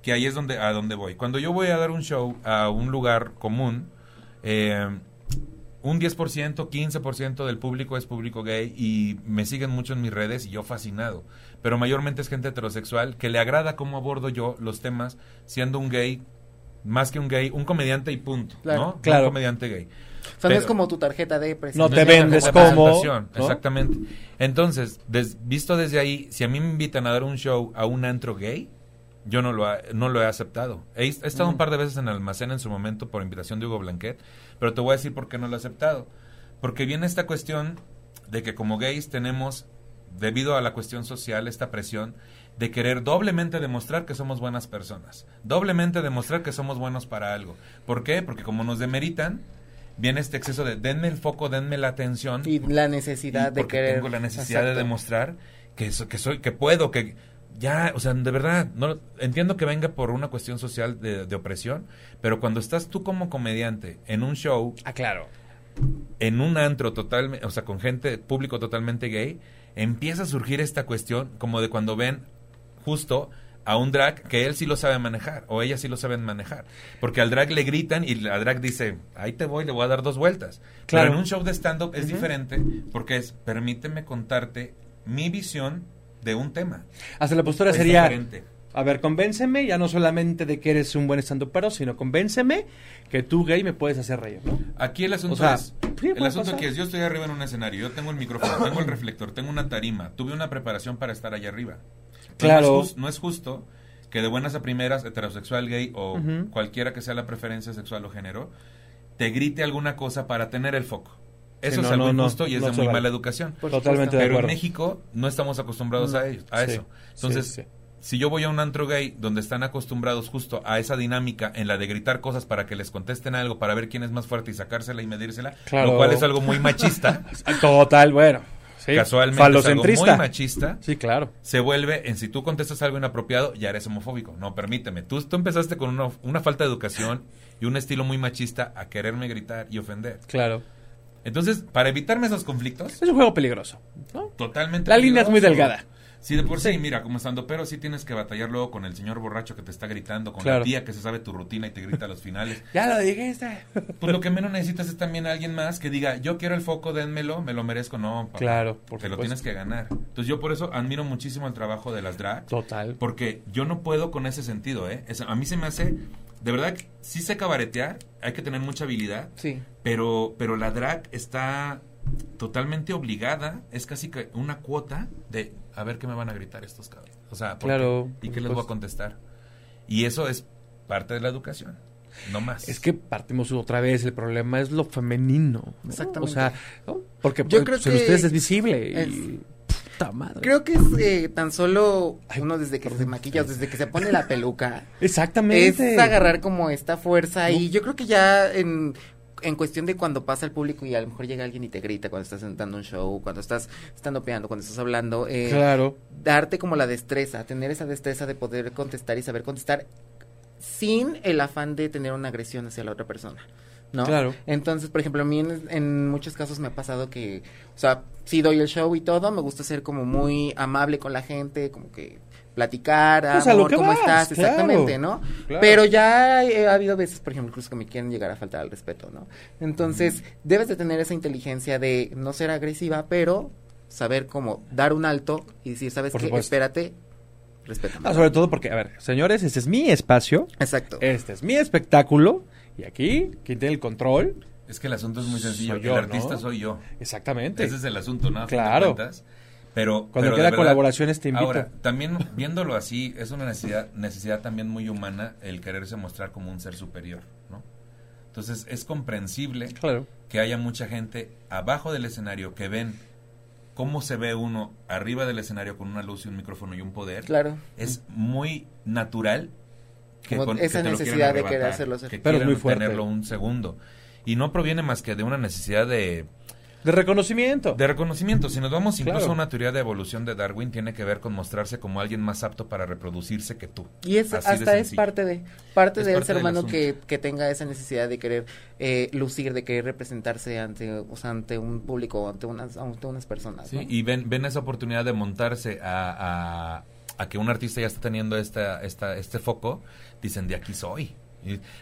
que ahí es donde a donde voy. Cuando yo voy a dar un show a un lugar común, eh, un 10%, 15% del público es público gay y me siguen mucho en mis redes y yo fascinado. Pero mayormente es gente heterosexual que le agrada cómo abordo yo los temas siendo un gay, más que un gay, un comediante y punto, Claro. ¿no? Claro. Un comediante gay. O sea, no es como tu tarjeta de No presentación. te es una vendes como, ¿no? Exactamente. Entonces, des- visto desde ahí, si a mí me invitan a dar un show a un antro gay, yo no lo, ha- no lo he aceptado. He, he estado un par de veces en el almacén en su momento por invitación de Hugo Blanquet, pero te voy a decir por qué no lo he aceptado. Porque viene esta cuestión de que como gays tenemos, debido a la cuestión social, esta presión de querer doblemente demostrar que somos buenas personas, doblemente demostrar que somos buenos para algo. ¿Por qué? Porque como nos demeritan, viene este exceso de denme el foco, denme la atención Y la necesidad y de querer. tengo la necesidad de demostrar que so- que soy que puedo que ya o sea de verdad no entiendo que venga por una cuestión social de, de opresión pero cuando estás tú como comediante en un show Ah, claro. en un antro totalmente o sea con gente público totalmente gay empieza a surgir esta cuestión como de cuando ven justo a un drag que él sí lo sabe manejar o ella sí lo saben manejar porque al drag le gritan y la drag dice ahí te voy le voy a dar dos vueltas Claro. pero en un show de stand up es diferente porque es permíteme contarte mi visión de un tema Hasta la postura Es sería, diferente. a ver, convénceme ya no solamente de que eres un buen stand pero sino convénceme que tú gay me puedes hacer reír, ¿no? Aquí el asunto O sea, es, el puede asunto pasar. aquí es, yo estoy arriba en un escenario, yo tengo el micrófono, tengo el reflector, tengo una tarima, tuve una preparación para estar allá arriba. Claro. No es, jus- no es justo que de buenas a primeras, heterosexual, gay o cualquiera que sea la preferencia sexual o género, te grite alguna cosa para tener el foco. Eso Sí, es algo no, no, injusto y es no de muy vale. mala educación. Totalmente de Pero en. México no estamos acostumbrados a, ello- a Sí, eso. Entonces, sí, sí. si yo voy a un antro gay donde están acostumbrados justo a esa dinámica en la de gritar cosas para que les contesten algo, para ver quién es más fuerte y sacársela y medírsela, Claro. lo cual es algo muy machista, *laughs* Total, bueno. Sí. casualmente es algo muy machista, Sí, claro. se vuelve en si tú contestas algo inapropiado, ya eres homofóbico. No, permíteme. Tú, tú empezaste con una, una falta de educación y un estilo muy machista a quererme gritar y ofender. Claro. Entonces, para evitarme esos conflictos, Es un juego peligroso, ¿no? totalmente. La línea es muy delgada. Sí, de por sí, mira, como estando, pero sí tienes que batallar luego con el señor borracho que te está gritando, con Claro. la tía que se sabe tu rutina y te grita a los finales. *laughs* Ya lo dijiste. Pues lo que menos necesitas es también alguien más que diga, yo quiero el foco, dénmelo, me lo merezco. No, papá, Claro, por te lo tienes que ganar. Entonces yo por eso admiro muchísimo el trabajo de las drag. Total. Porque yo no puedo con ese sentido, ¿eh? Es- a mí se me hace de verdad, sí sé cabaretear, hay que tener mucha habilidad. Sí. Pero, pero la drag está totalmente obligada, es casi que una cuota de a ver qué me van a gritar estos cabros. O sea, claro, ¿y qué les voy a contestar? Y eso es parte de la educación. No más. Es que partimos otra vez, el problema es lo femenino. Exactamente. O sea, porque yo creo pues, que ustedes es visible y puta madre. Creo que es eh, tan solo uno desde que se maquilla, desde que se pone la peluca. *laughs* Exactamente. Es agarrar como esta fuerza y yo creo que ya en en cuestión de cuando pasa el público y a lo mejor llega alguien y te grita cuando estás sentando un show, cuando estás estando peando, cuando estás hablando, eh, claro. darte como la destreza, tener esa destreza de poder contestar y saber contestar sin el afán de tener una agresión hacia la otra persona. ¿no? Claro. Entonces, por ejemplo, a mí en, muchos casos me ha pasado que, o sea, sí doy el show y todo, me gusta ser como muy amable con la gente, como que platicar, pues amor, ¿cómo estás? Exactamente, ¿no? Pero ya ha habido veces, por ejemplo, incluso que me quieren llegar a faltar al respeto, ¿no? Entonces, debes de tener esa inteligencia de no ser agresiva, pero saber cómo dar un alto y decir, ¿sabes qué? Espérate, respétame. Ah, sobre todo porque, a ver, señores, este es mi espacio. Exacto. Este es mi espectáculo. Y aquí, quien tiene el control. Es que el asunto es muy sencillo. el artista soy yo. Exactamente. Ese es el asunto, ¿no? Claro. Pero cuando queda colaboraciones te invito. Ahora, también viéndolo así, es una necesidad, necesidad también muy humana el quererse mostrar como un ser superior, ¿no? Entonces es comprensible que haya mucha gente abajo del escenario que ven cómo se ve uno arriba del escenario con una luz y un micrófono y un poder. Claro. Es muy natural que con, esa necesidad de querer hacerlo. Que Pero es muy fuerte. tenerlo un segundo. Y no proviene más que de una necesidad de de reconocimiento. De reconocimiento. Si nos vamos incluso a una teoría de evolución de Darwin, tiene que ver con mostrarse como alguien más apto para reproducirse que tú. Y es, hasta es parte de parte del ser humano que, que, tenga esa necesidad de querer eh, lucir, de querer representarse ante, o sea, ante un público, ante unas, ante unas personas. Sí, y ven, ven esa oportunidad de montarse a, a, a que un artista ya está teniendo esta, esta, este foco, dicen, de aquí soy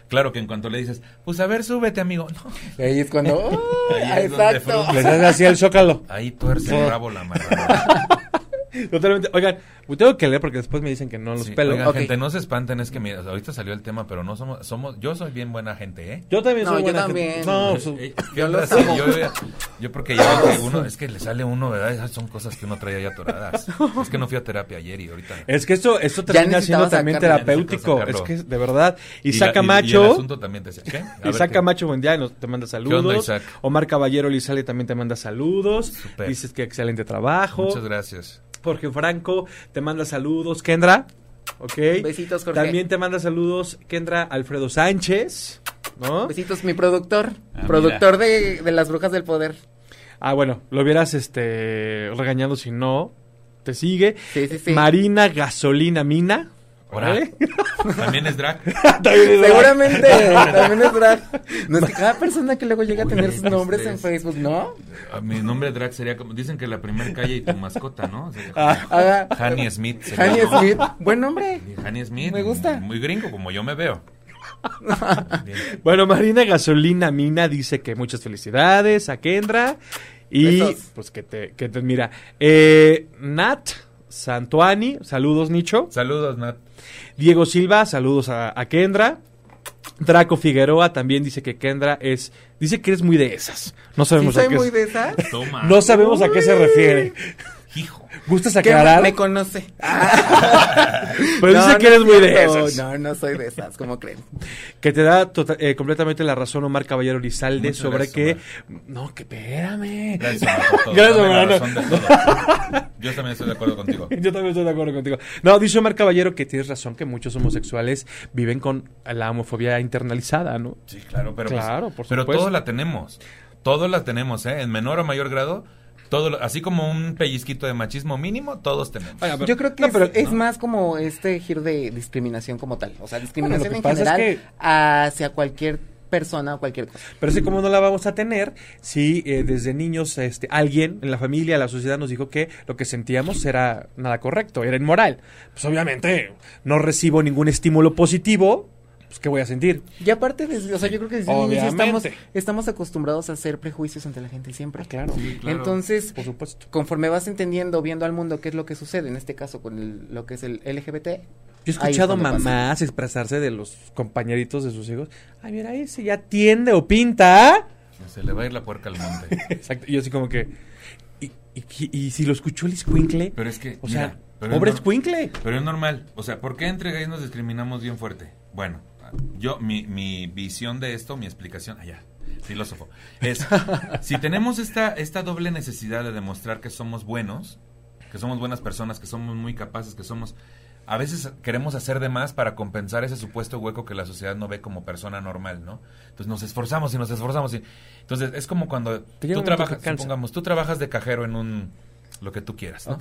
claro que en cuanto le dices, pues a ver, súbete, amigo. No. Ahí es cuando. *laughs* ahí exacto. Le das así el zócalo. Ahí tuerce el rabo la mano. *laughs* Totalmente. Oigan, tengo que leer porque después me dicen que no los pelo. Oigan, gente, no se espanten, es que mira, ahorita salió el tema, pero no somos, somos, yo soy bien buena gente, ¿eh? Yo también soy no, buena yo también. gente. No, eh, yo, lo sé. Yo, yo, porque ya que uno, es que le sale uno, ¿verdad? Esas son cosas que uno trae ya atoradas. Es que no fui a terapia ayer y ahorita. Es que esto, esto termina siendo también terapéutico. Es que, de verdad. Isaac Camacho. Y, el asunto también te decía, ¿qué? Isaac Camacho, buen día, te manda saludos. Omar Caballero Lizale también te manda saludos. Dices que excelente trabajo. Muchas gracias. Jorge Franco te manda saludos. Kendra, ok. Besitos, Jorge. También te manda saludos Kendra Alfredo Sánchez, ¿no? Besitos, mi productor. Ah, productor de, de, Las Brujas del Poder. Ah, bueno, lo hubieras este, regañado si no. Te sigue. Sí, sí, sí. Marina Gasolina Mina. *laughs* *laughs* También es drag. Seguramente, *laughs* también es drag. No es que cada persona que luego llega a tener sus nombres en Facebook, ¿no? Mi nombre drag sería como, dicen que la primera calle y tu mascota, ¿no? Ah, Smith. Honey Smith, buen nombre. Honey Smith. Me gusta. Muy gringo, como yo me veo. bueno, Marina Gasolina Mina dice que muchas felicidades a Kendra. Y pues que te, que te mira. Eh, Nat Santuani, saludos Nicho. Saludos Nat. Diego Silva, saludos a, Kendra. Draco Figueroa también dice que Kendra es. Dice que eres muy de esas. No sabemos a qué. muy de esas? No sabemos a qué se refiere. Hijo. ¿Gustas aclarar? Me conoce. *laughs* Pero dice que eres muy de esas. No, no soy de esas, ¿cómo creen? Que te da tota-, eh, completamente la razón Omar Caballero Lizalde sobre que... No, que espérame. Gracias, *laughs* Gracias, Yo también estoy de acuerdo contigo. *laughs* Yo también estoy de acuerdo contigo. No, dice Omar Caballero que tienes razón que muchos homosexuales viven con la homofobia internalizada, ¿no? Sí, claro, pero, pues, claro, por pero todos la tenemos. Todos la tenemos, ¿eh? En menor o mayor grado todo así como un pellizquito de machismo mínimo, todos tenemos. Yo creo que es, más como este giro de discriminación como tal. O sea, discriminación en general hacia cualquier persona o cualquier cosa. Pero así como no la vamos a tener si eh, desde niños este, alguien en la familia, la sociedad nos dijo que lo que sentíamos era nada correcto, era inmoral. Pues obviamente no recibo ningún estímulo positivo, pues, ¿qué voy a sentir? Y aparte, o sea, yo creo que desde niños estamos, estamos acostumbrados a hacer prejuicios ante la gente siempre. Ah, claro, Entonces, por supuesto. conforme vas entendiendo, viendo al mundo qué es lo que sucede, en este caso con lo que es el LGBT, Yo he escuchado mamás expresarse de los compañeritos de sus hijos. Ay, mira, ese ya tiende o pinta. Se le va a ir la puerca al monte. *laughs* Exacto. Y yo así como que... Y, y, si lo escuchó el escuincle... Pero es que... O sea, pobre escuincle. Pero es normal. O sea, ¿por qué entre gays nos discriminamos bien fuerte? Bueno, yo, mi, mi visión de esto, mi explicación... Allá filósofo. Es, *laughs* si tenemos esta, esta doble necesidad de demostrar que somos buenos, que somos buenas personas, que somos muy capaces, que somos... A veces queremos hacer de más para compensar ese supuesto hueco que la sociedad no ve como persona normal, ¿no? Entonces nos esforzamos y nos esforzamos. Y, entonces es como cuando tú trabajas, supongamos, tú trabajas de cajero en un... lo que tú quieras, ¿no?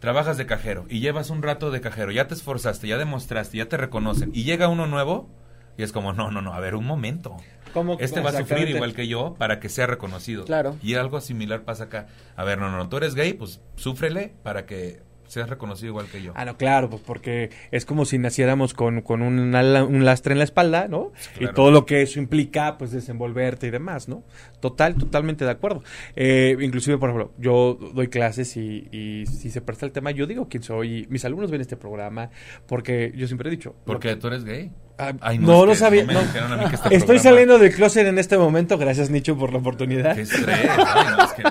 Trabajas de cajero y llevas un rato de cajero, ya te esforzaste, ya demostraste, ya te reconocen y llega uno nuevo y es como, no, no, no, a ver, un momento este va a sufrir igual que yo para que sea reconocido. Claro. Y algo similar pasa acá. A ver, no, no, tú eres gay, pues súfrele para que seas reconocido igual que yo. Ah, no, claro, pues porque es como si naciéramos con, con un, un lastre en la espalda, ¿no? Y todo lo que eso implica, pues desenvolverte y demás, ¿no? Total, totalmente de acuerdo. Eh, inclusive, por ejemplo, yo doy clases y, y, si se presta el tema, yo digo quién soy. mis alumnos ven este programa porque yo siempre he dicho... Porque tú eres gay. Ah, no, lo sabía. Este Estoy saliendo del closet en este momento. Gracias, Nicho, por la oportunidad. Qué estrés.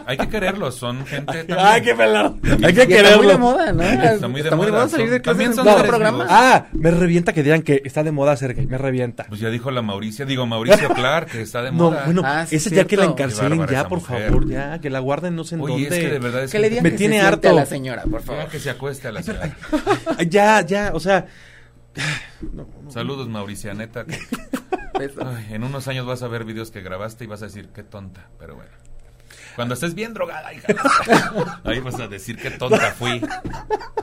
hay que quererlos. Son gente. Ay, qué pelado. Hay que quererlo. Está muy de moda, ¿no? Está muy de moda. salir de También son programas. Ah, me revienta que digan que está de moda ser gay. Me revienta. Pues ya dijo la Mauricia. Digo, Mauricio *laughs* Clark, que está de moda. No, bueno, ah, ese ya que la encarcelen ya, por favor. Ya, que la guarden no sé en Oye, dónde. es que de verdad es que, le digan me tiene harto. a la señora, por favor. que se acueste a la señora. Ya, ya, o sea Saludos, Mauricianeta. *laughs* en unos años vas a ver videos que grabaste y vas a decir, qué tonta, pero bueno. Cuando estés bien drogada, hija. *laughs* Ahí vas a decir qué tonta fui.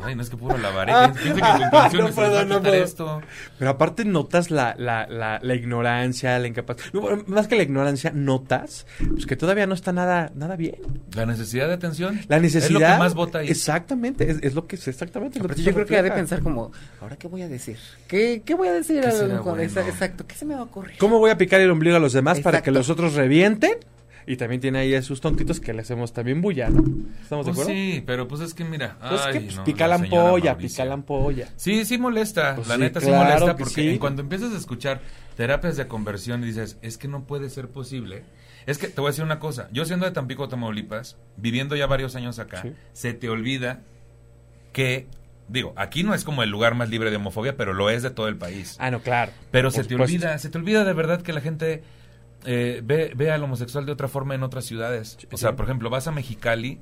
Ay, no es que puro lavaré. Piensa que con no esto. Pero aparte notas la, la, la, la ignorancia, la incapacidad. más que la ignorancia, notas pues que todavía no está nada, nada bien. La necesidad de atención. La necesidad. Es lo que más vota ahí. Exactamente, es, es lo que es exactamente. Lo que yo creo que ha de pensar como, ¿ahora qué voy a decir? ¿Qué, qué voy a decir? Exacto, ¿qué se me va a ocurrir? ¿Cómo voy a picar el ombligo a los demás para que los otros revienten? Y también tiene ahí a sus tontitos que le hacemos también bulla, ¿no? ¿Estamos de pues acuerdo? Sí, pero pues es que mira. Pues ay, que pues, pica la ampolla, pica la ampolla. Sí, sí molesta. Pues la neta sí molesta porque cuando empiezas a escuchar terapias de conversión dices, es que no puede ser posible. Es que te voy a decir una cosa. Yo siendo de Tampico, Tamaulipas, viviendo ya varios años acá, se te olvida que digo, aquí no es como el lugar más libre de homofobia, pero lo es de todo el país. Ah, no, claro. Pero se te olvida, se te olvida de verdad que la gente eh, ve, ve, al homosexual de otra forma en otras ciudades. O sea, por ejemplo, vas a Mexicali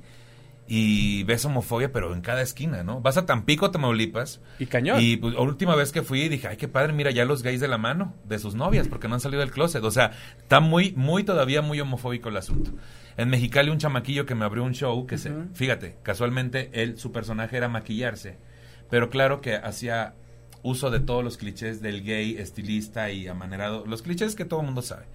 y ves homofobia, pero en cada esquina, ¿no? Vas a Tampico, Tamaulipas. Y cañón. Y pues, la última vez que fui dije, ay, qué padre, mira ya los gays de la mano de sus novias, porque no han salido del closet. O sea, está muy, muy todavía muy homofóbico el asunto. En Mexicali un chamaquillo que me abrió un show, que se, fíjate, casualmente él, su personaje era maquillarse, pero claro que hacía uso de todos los clichés del gay, estilista y amanerado, los clichés que todo el mundo sabe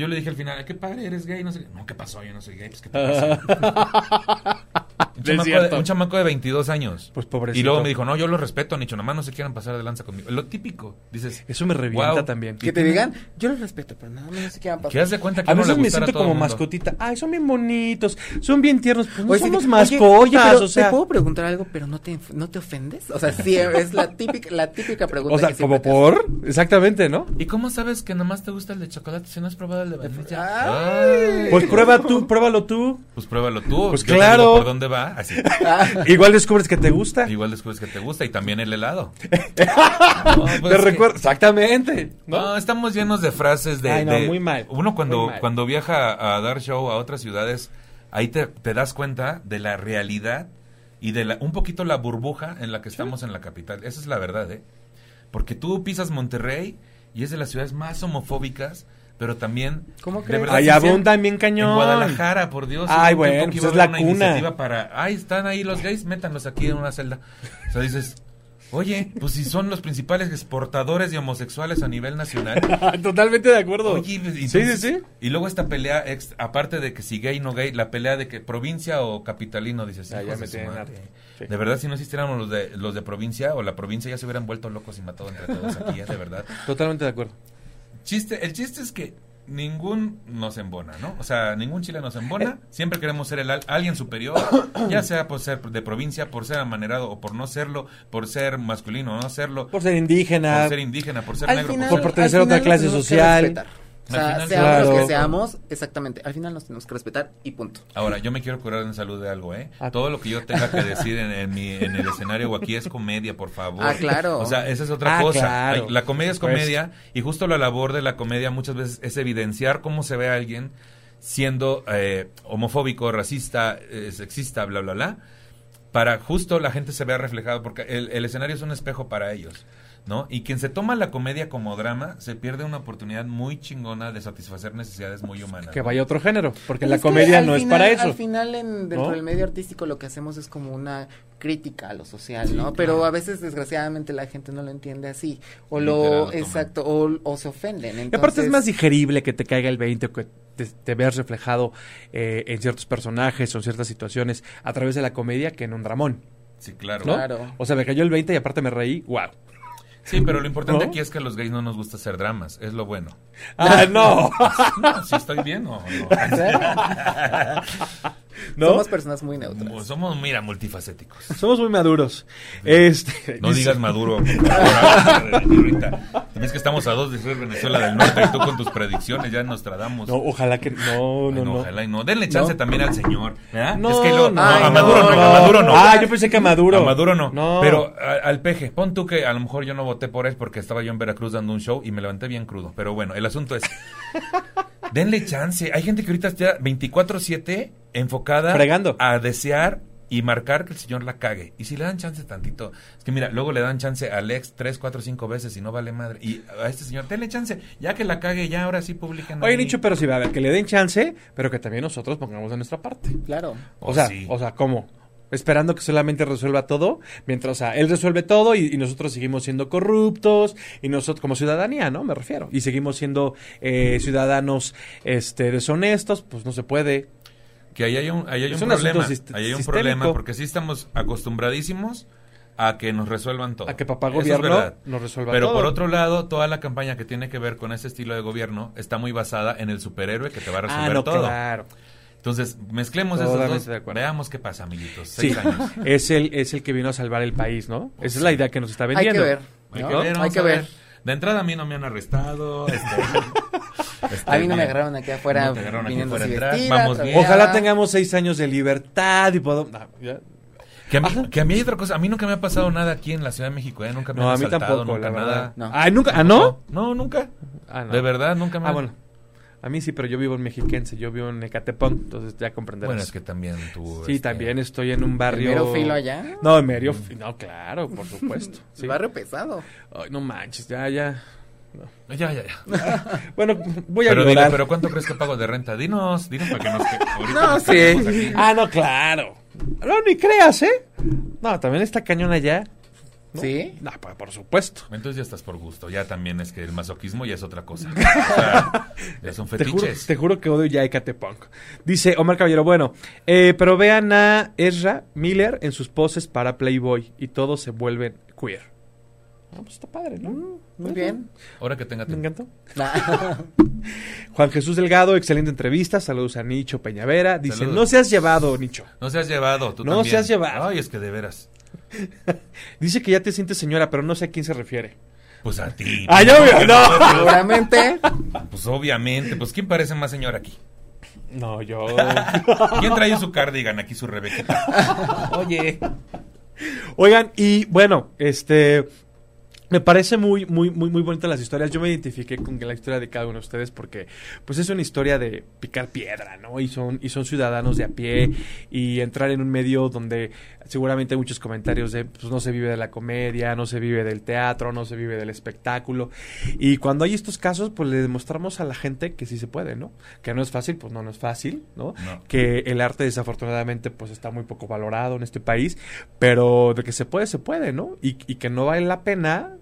yo le dije al final, ¿qué padre, eres gay? No sé No, ¿qué pasó? Yo no soy gay. Pues, ¿qué te *laughs* un, chamaco de, un, chamaco de, 22 años. Pues pobrecito. Y luego me dijo, no, yo lo respeto, Nicho, nomás no se quieran pasar de lanza conmigo. Lo típico, dices. Eso me revienta también. Que te digan, yo lo respeto, pero nada más no se quieran pasar. ¿Qué hace cuenta que A veces me siento como mascotita. Ay, son bien bonitos, son bien tiernos. Pues no somos mascotas, o sea. Te puedo preguntar algo, pero no te, no te ofendes. O sea, sí, es la típica, la típica pregunta. O sea, como por. Exactamente, ¿no? ¿Y cómo sabes que nomás te gusta el de chocolate si no has probado el de vainilla? Pues prueba tú, pruébalo tú. Pues pruébalo tú. Pues claro. ¿Por dónde va? Así. *laughs* Igual descubres que te gusta. Igual descubres que te gusta y también el helado. *laughs* Pues te recuerdo. Exactamente. ¿no? estamos llenos de frases de. Ay, no, muy mal. Uno cuando, cuando viaja a dar show a otras ciudades, ahí te, te das cuenta de la realidad y de la, un poquito la burbuja en la que estamos en la capital. Esa es la verdad, ¿eh? Porque tú pisas Monterrey y es de las ciudades más homofóbicas pero también ¿Cómo crees? Ahí abundan bien cañón. En Guadalajara, por Dios. Ay, bueno, pues es la cuna. para, ay, están ahí los gays, métanlos aquí en una celda. O sea, dices, Oye, pues si son los principales exportadores de homosexuales a nivel nacional. *laughs* Totalmente de acuerdo. Oye, sí, sí, sí. Y luego esta pelea, aparte de que si gay no gay, la pelea de que provincia o capitalino, dices, ah, ya me de, de verdad, si no existieran los de, los de provincia o la provincia ya se hubieran vuelto locos y matado entre todos aquí, ¿eh? de verdad. Totalmente de acuerdo. Chiste, el chiste es que ningún nos embona, ¿no? O sea, ningún chile nos embona. Siempre queremos ser el alguien superior, *coughs* ya sea por ser de provincia, por ser amanerado o por no serlo, por ser masculino o no serlo. Por ser indígena. Por ser indígena, por ser negro. por, pertenecer a otra clase social. O sea, seamos lo que seamos, exactamente. Al final nos tenemos que respetar y punto. Ahora, yo me quiero curar en salud de algo, ¿eh? Ah. Todo lo que yo tenga que decir en, mi, en el escenario o aquí es comedia, por favor. Ah, claro. O sea, esa es otra ah, cosa. La comedia es pues. comedia y justo la labor de la comedia muchas veces es evidenciar cómo se ve a alguien siendo eh, homofóbico, racista, eh, sexista, bla, bla, bla, para justo la gente se vea reflejado, porque el escenario es un espejo para ellos. ¿No? Y quien se toma la comedia como drama se pierde una oportunidad muy chingona de satisfacer necesidades muy humanas. Que vaya otro género, porque la comedia no es para eso. Al final, en, dentro del medio artístico, lo que hacemos es como una crítica a lo social, ¿no? Pero a veces, desgraciadamente, la gente no lo entiende así. O lo, exacto, o, se ofenden. Entonces... aparte es más digerible que te caiga el 20 o que te, veas reflejado eh, en ciertos personajes o en ciertas situaciones a través de la comedia que en un dramón. Sí, claro. claro. O sea, me cayó el 20 y aparte me reí, wow. Sí, pero lo importante aquí es que a los gays no nos gusta hacer dramas, es lo bueno. Ah, no. *laughs* si estoy bien o no. *laughs* *laughs* Somos personas muy neutras. Somos, mira, multifacéticos. Somos muy maduros. Este, no digas maduro. *laughs* Es que estamos a dos de ser Venezuela del Norte y tú con tus predicciones ya nos tratamos. No, ojalá que no, no, no. Ojalá y no. Denle chance también al señor. No, es que lo, no, a Maduro no, a Maduro no. Ah, yo pensé que a Maduro. A Maduro no. Pero al peje, pon tú que a lo mejor yo no voté por él porque estaba yo en Veracruz dando un show y me levanté bien crudo. Pero bueno, el asunto es denle chance. Hay gente que ahorita está 24-7 enfocada a desear y marcar que el señor la cague. Y si le dan chance tantito, es que mira, luego le dan chance a Alex tres, cuatro, cinco veces y no vale madre. Y a este señor, denle chance, ya que la cague, ya ahora sí publican. Oye, dicho, pero si va a ver, que le den chance, pero que también nosotros pongamos de nuestra parte. Claro. O, sea, o sea, ¿cómo? esperando que solamente resuelva todo, mientras, o sea, él resuelve todo y, nosotros seguimos siendo corruptos y nosotros como ciudadanía, ¿no? Me refiero. Y seguimos siendo eh, ciudadanos este deshonestos, pues no se puede. Que ahí hay un, ahí hay un problema, ahí hay un problema porque sí estamos acostumbradísimos a que nos resuelvan todo. A que papá gobierno nos resuelva Pero por otro lado, toda la campaña que tiene que ver con ese estilo de gobierno está muy basada en el superhéroe que te va a resolver ah, no, todo. Claro. Entonces, mezclemos esos dos. Veamos qué pasa, amiguitos. Seis años. *laughs* Es el, es el que vino a salvar el país, ¿no? Esa es la idea que nos está vendiendo. Hay que ver. Hay que ver. Hay que ver. De entrada a mí no me han arrestado. Este, *laughs* este, a mí no me agarraron aquí afuera. No agarraron aquí afuera Vamos bien. Ojalá tengamos seis años de libertad y podamos... Que a, mí, que a, mí, hay otra cosa, a mí nunca me ha pasado nada aquí en la Ciudad de México, ¿eh? Nunca me no, han a mí tampoco, nunca nada. No. Ah, ¿nunca? ¿Ah, no? No, nunca. Ah, de verdad, nunca me Ah, bueno. A mí sí, pero yo vivo en Mexiquense, yo vivo en Ecatepón, entonces ya comprenderás. Bueno, es que también tú... Sí, este, también estoy en un barrio... ¿En mero filo allá? No, en mero No, claro, por supuesto. *laughs* sí. Barrio pesado. Ay, no manches, ya, ya... Ya, ya, ya. *laughs* bueno, voy a pero, dile, pero ¿cuánto crees que pago de renta? Dinos, dinos para que nos... Que, *laughs* no, sí. Ah, no, claro. No, ni creas, ¿eh? No, también está cañón allá. ¿Sí? No, por supuesto. Entonces ya estás por gusto. Ya también es que el masoquismo ya es otra cosa. *laughs* o sea, ya son fetiches. Te juro, que odio ya Ecatepunk. Dice Omar Caballero, bueno, eh, pero vean a Ezra Miller en sus poses para Playboy y todos se vuelven queer. Ah, pues está padre, ¿no? Mm, muy bien. Ahora que tenga tiempo. Me encantó. *laughs* Juan Jesús Delgado, excelente entrevista. Saludos a Nicho Peñavera. Dice, no se has llevado, Nicho. No se has llevado, tú no también. No se has llevado. Ay, es que de veras. *laughs* Dice que ya te sientes señora, pero no sé a quién se refiere. Pues a ti. Yo, no. Seguramente. Pues obviamente. Pues ¿quién parece más señora aquí? No, yo. *laughs* ¿Quién trae su cardigan aquí, su Rebequita? Oye. Oigan, y bueno, este. Me parece muy, muy, muy, muy bonita las historias. Yo me identifiqué con la historia de cada uno de ustedes porque, pues, es una historia de picar piedra, ¿no? Y son, y son ciudadanos de a pie y entrar en un medio donde seguramente hay muchos comentarios de, pues, no se vive de la comedia, no se vive del teatro, no se vive del espectáculo. Y cuando hay estos casos, pues, le demostramos a la gente que sí se puede, ¿no? Que no es fácil, pues no, no es fácil, ¿no? Que el arte, desafortunadamente, pues, está muy poco valorado en este país, pero de que se puede, se puede, ¿no? Y, y que no vale la pena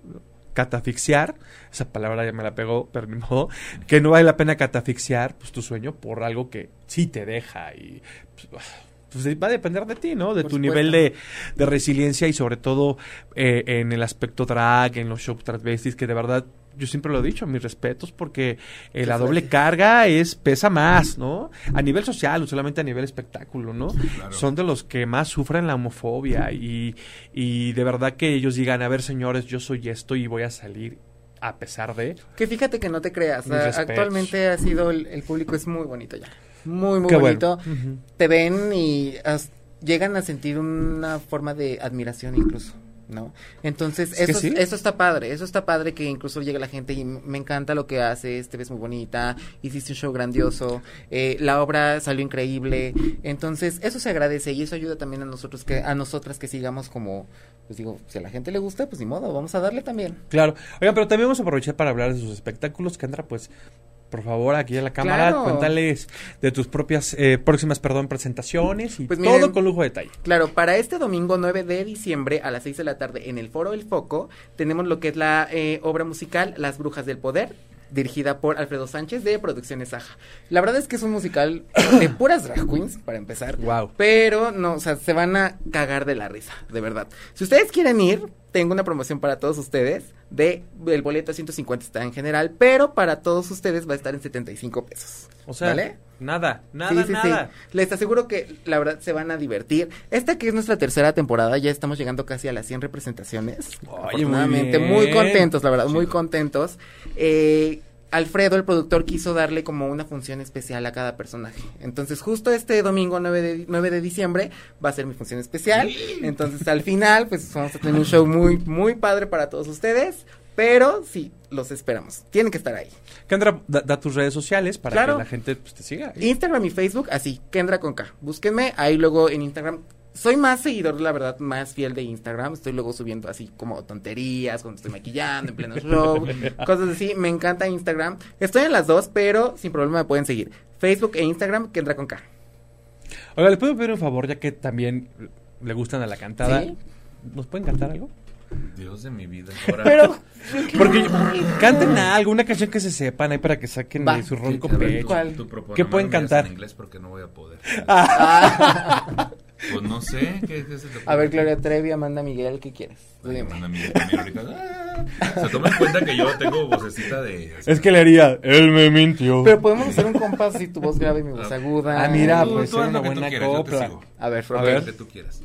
catafixiar, esa palabra ya me la pegó, pero ni modo, que no vale la pena catafixiar pues, tu sueño por algo que sí te deja y pues, pues va a depender de ti, ¿no? De tu nivel de, de, resiliencia y sobre todo eh, en el aspecto drag, en los shows transvestis, que de verdad yo siempre lo he dicho, mis respetos, porque eh, la doble carga es pesa más, ¿no? A nivel social, no solamente a nivel espectáculo, ¿no? Son de los que más sufren la homofobia y, y de verdad que ellos digan, a ver, señores, yo soy esto y voy a salir a pesar de... Que fíjate que no te creas, actualmente ha sido, el, público es muy bonito ya, muy, muy bonito. Te ven y llegan a sentir una forma de admiración incluso. ¿no? Entonces, eso, eso está padre, eso está padre que incluso llegue la gente y me encanta lo que haces, te ves muy bonita, hiciste un show grandioso, eh, la obra salió increíble, entonces eso se agradece y eso ayuda también a nosotros que, a nosotras que sigamos como, pues digo, si a la gente le gusta, pues ni modo, vamos a darle también. Claro, oigan, pero también vamos a aprovechar para hablar de sus espectáculos, que Kendra, pues por favor, aquí en la cámara, cuéntales de tus propias eh, próximas, perdón, presentaciones y pues todo con lujo de detalle. Claro, para este domingo 9 de diciembre a las 6 de la tarde en el Foro El Foco tenemos lo que es la eh, obra musical Las Brujas del Poder, dirigida por Alfredo Sánchez de Producciones Aja. La verdad es que es un musical *coughs* de puras drag queens, para empezar. Wow. Pero no, o sea, se van a cagar de la risa, de verdad. Si ustedes quieren ir, tengo una promoción para todos ustedes de el boleto a 150 está en general, pero para todos ustedes va a estar en 75 pesos. O sea, ¿vale? nada, nada, nada. Les aseguro que la verdad se van a divertir. Esta que es nuestra tercera temporada, ya estamos llegando casi a las 100 representaciones. Oye, muy, muy contentos, la verdad, muy contentos. Eh, Alfredo, el productor, quiso darle como una función especial a cada personaje. Entonces, justo este domingo 9 de, 9 de diciembre va a ser mi función especial. Entonces, al final, pues vamos a tener un show muy, muy padre para todos ustedes. Pero sí, los esperamos. Tienen que estar ahí. Kendra, da, tus redes sociales para que la gente pues, te siga. Instagram y Facebook, así, Kendra con K. Búsquenme. Ahí luego en Instagram soy más seguidor, la verdad, más fiel de Instagram. Estoy luego subiendo así como tonterías cuando estoy maquillando, en pleno show, *laughs* cosas así. Me encanta Instagram. Estoy en las dos, pero sin problema me pueden seguir. Facebook e Instagram, que entra con K. Oiga, ¿le puedo pedir un favor, ya que también le gustan a la cantada? ¿Nos pueden cantar algo? Dios de mi vida. *laughs* Pero, *laughs* porque canten algo, una canción que se sepan ahí para que saquen de su ronco pecho. ¿Qué pueden cantar? En inglés porque no voy a poder. Ah. Pues no sé. ¿qué, qué se a ver, Gloria Trevi, Amanda Miguel, ¿qué quieres? Amanda Miguel, ah. Se toma en cuenta que yo tengo vocecita de... Es que le haría, él me mintió. Pero podemos hacer un compás y tu voz grave y mi voz ah. aguda. Ah, mira, pues es una buena copla. A ver, a ver. que tú quieras.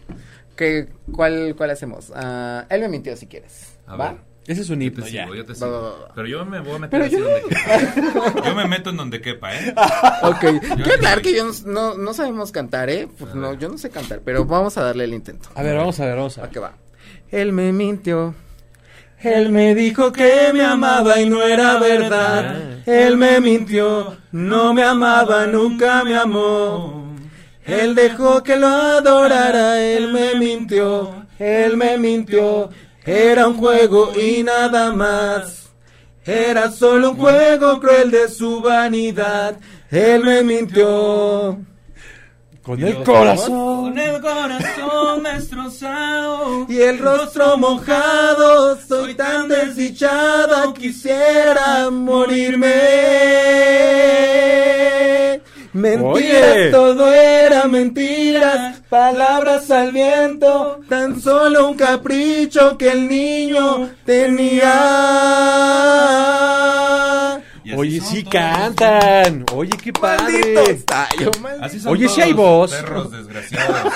¿Qué, cuál, ¿Cuál hacemos? Uh, él me mintió si quieres. A ¿Va? Ver. Ese es un himno, ya. Sigo, yo te sigo. Pero yo me voy a meter así yo... donde quepa. Yo me meto en donde quepa, ¿eh? *laughs* ok. Qué tal que yo no, no, sabemos cantar, ¿eh? Pues no, yo no sé cantar, pero vamos a darle el intento. A ver, vamos a ver, vamos a ver. ¿A qué va? Él me mintió. Él me dijo que me amaba y no era verdad. Ah. Él me mintió, no me amaba, nunca me amó. Él dejó que lo adorara, él me mintió, él me mintió. Era un juego y nada más. Era solo un juego cruel de su vanidad. Él me mintió. Con el corazón. Con el corazón destrozado. Y el rostro mojado. Soy tan desdichada. Quisiera morirme. Mentiras, todo era mentira, palabras al viento, tan solo un capricho que el niño tenía. Oye, sí cantan. Oye, qué padre. Está, Así son Oye, sí hay voz. Perros desgraciados.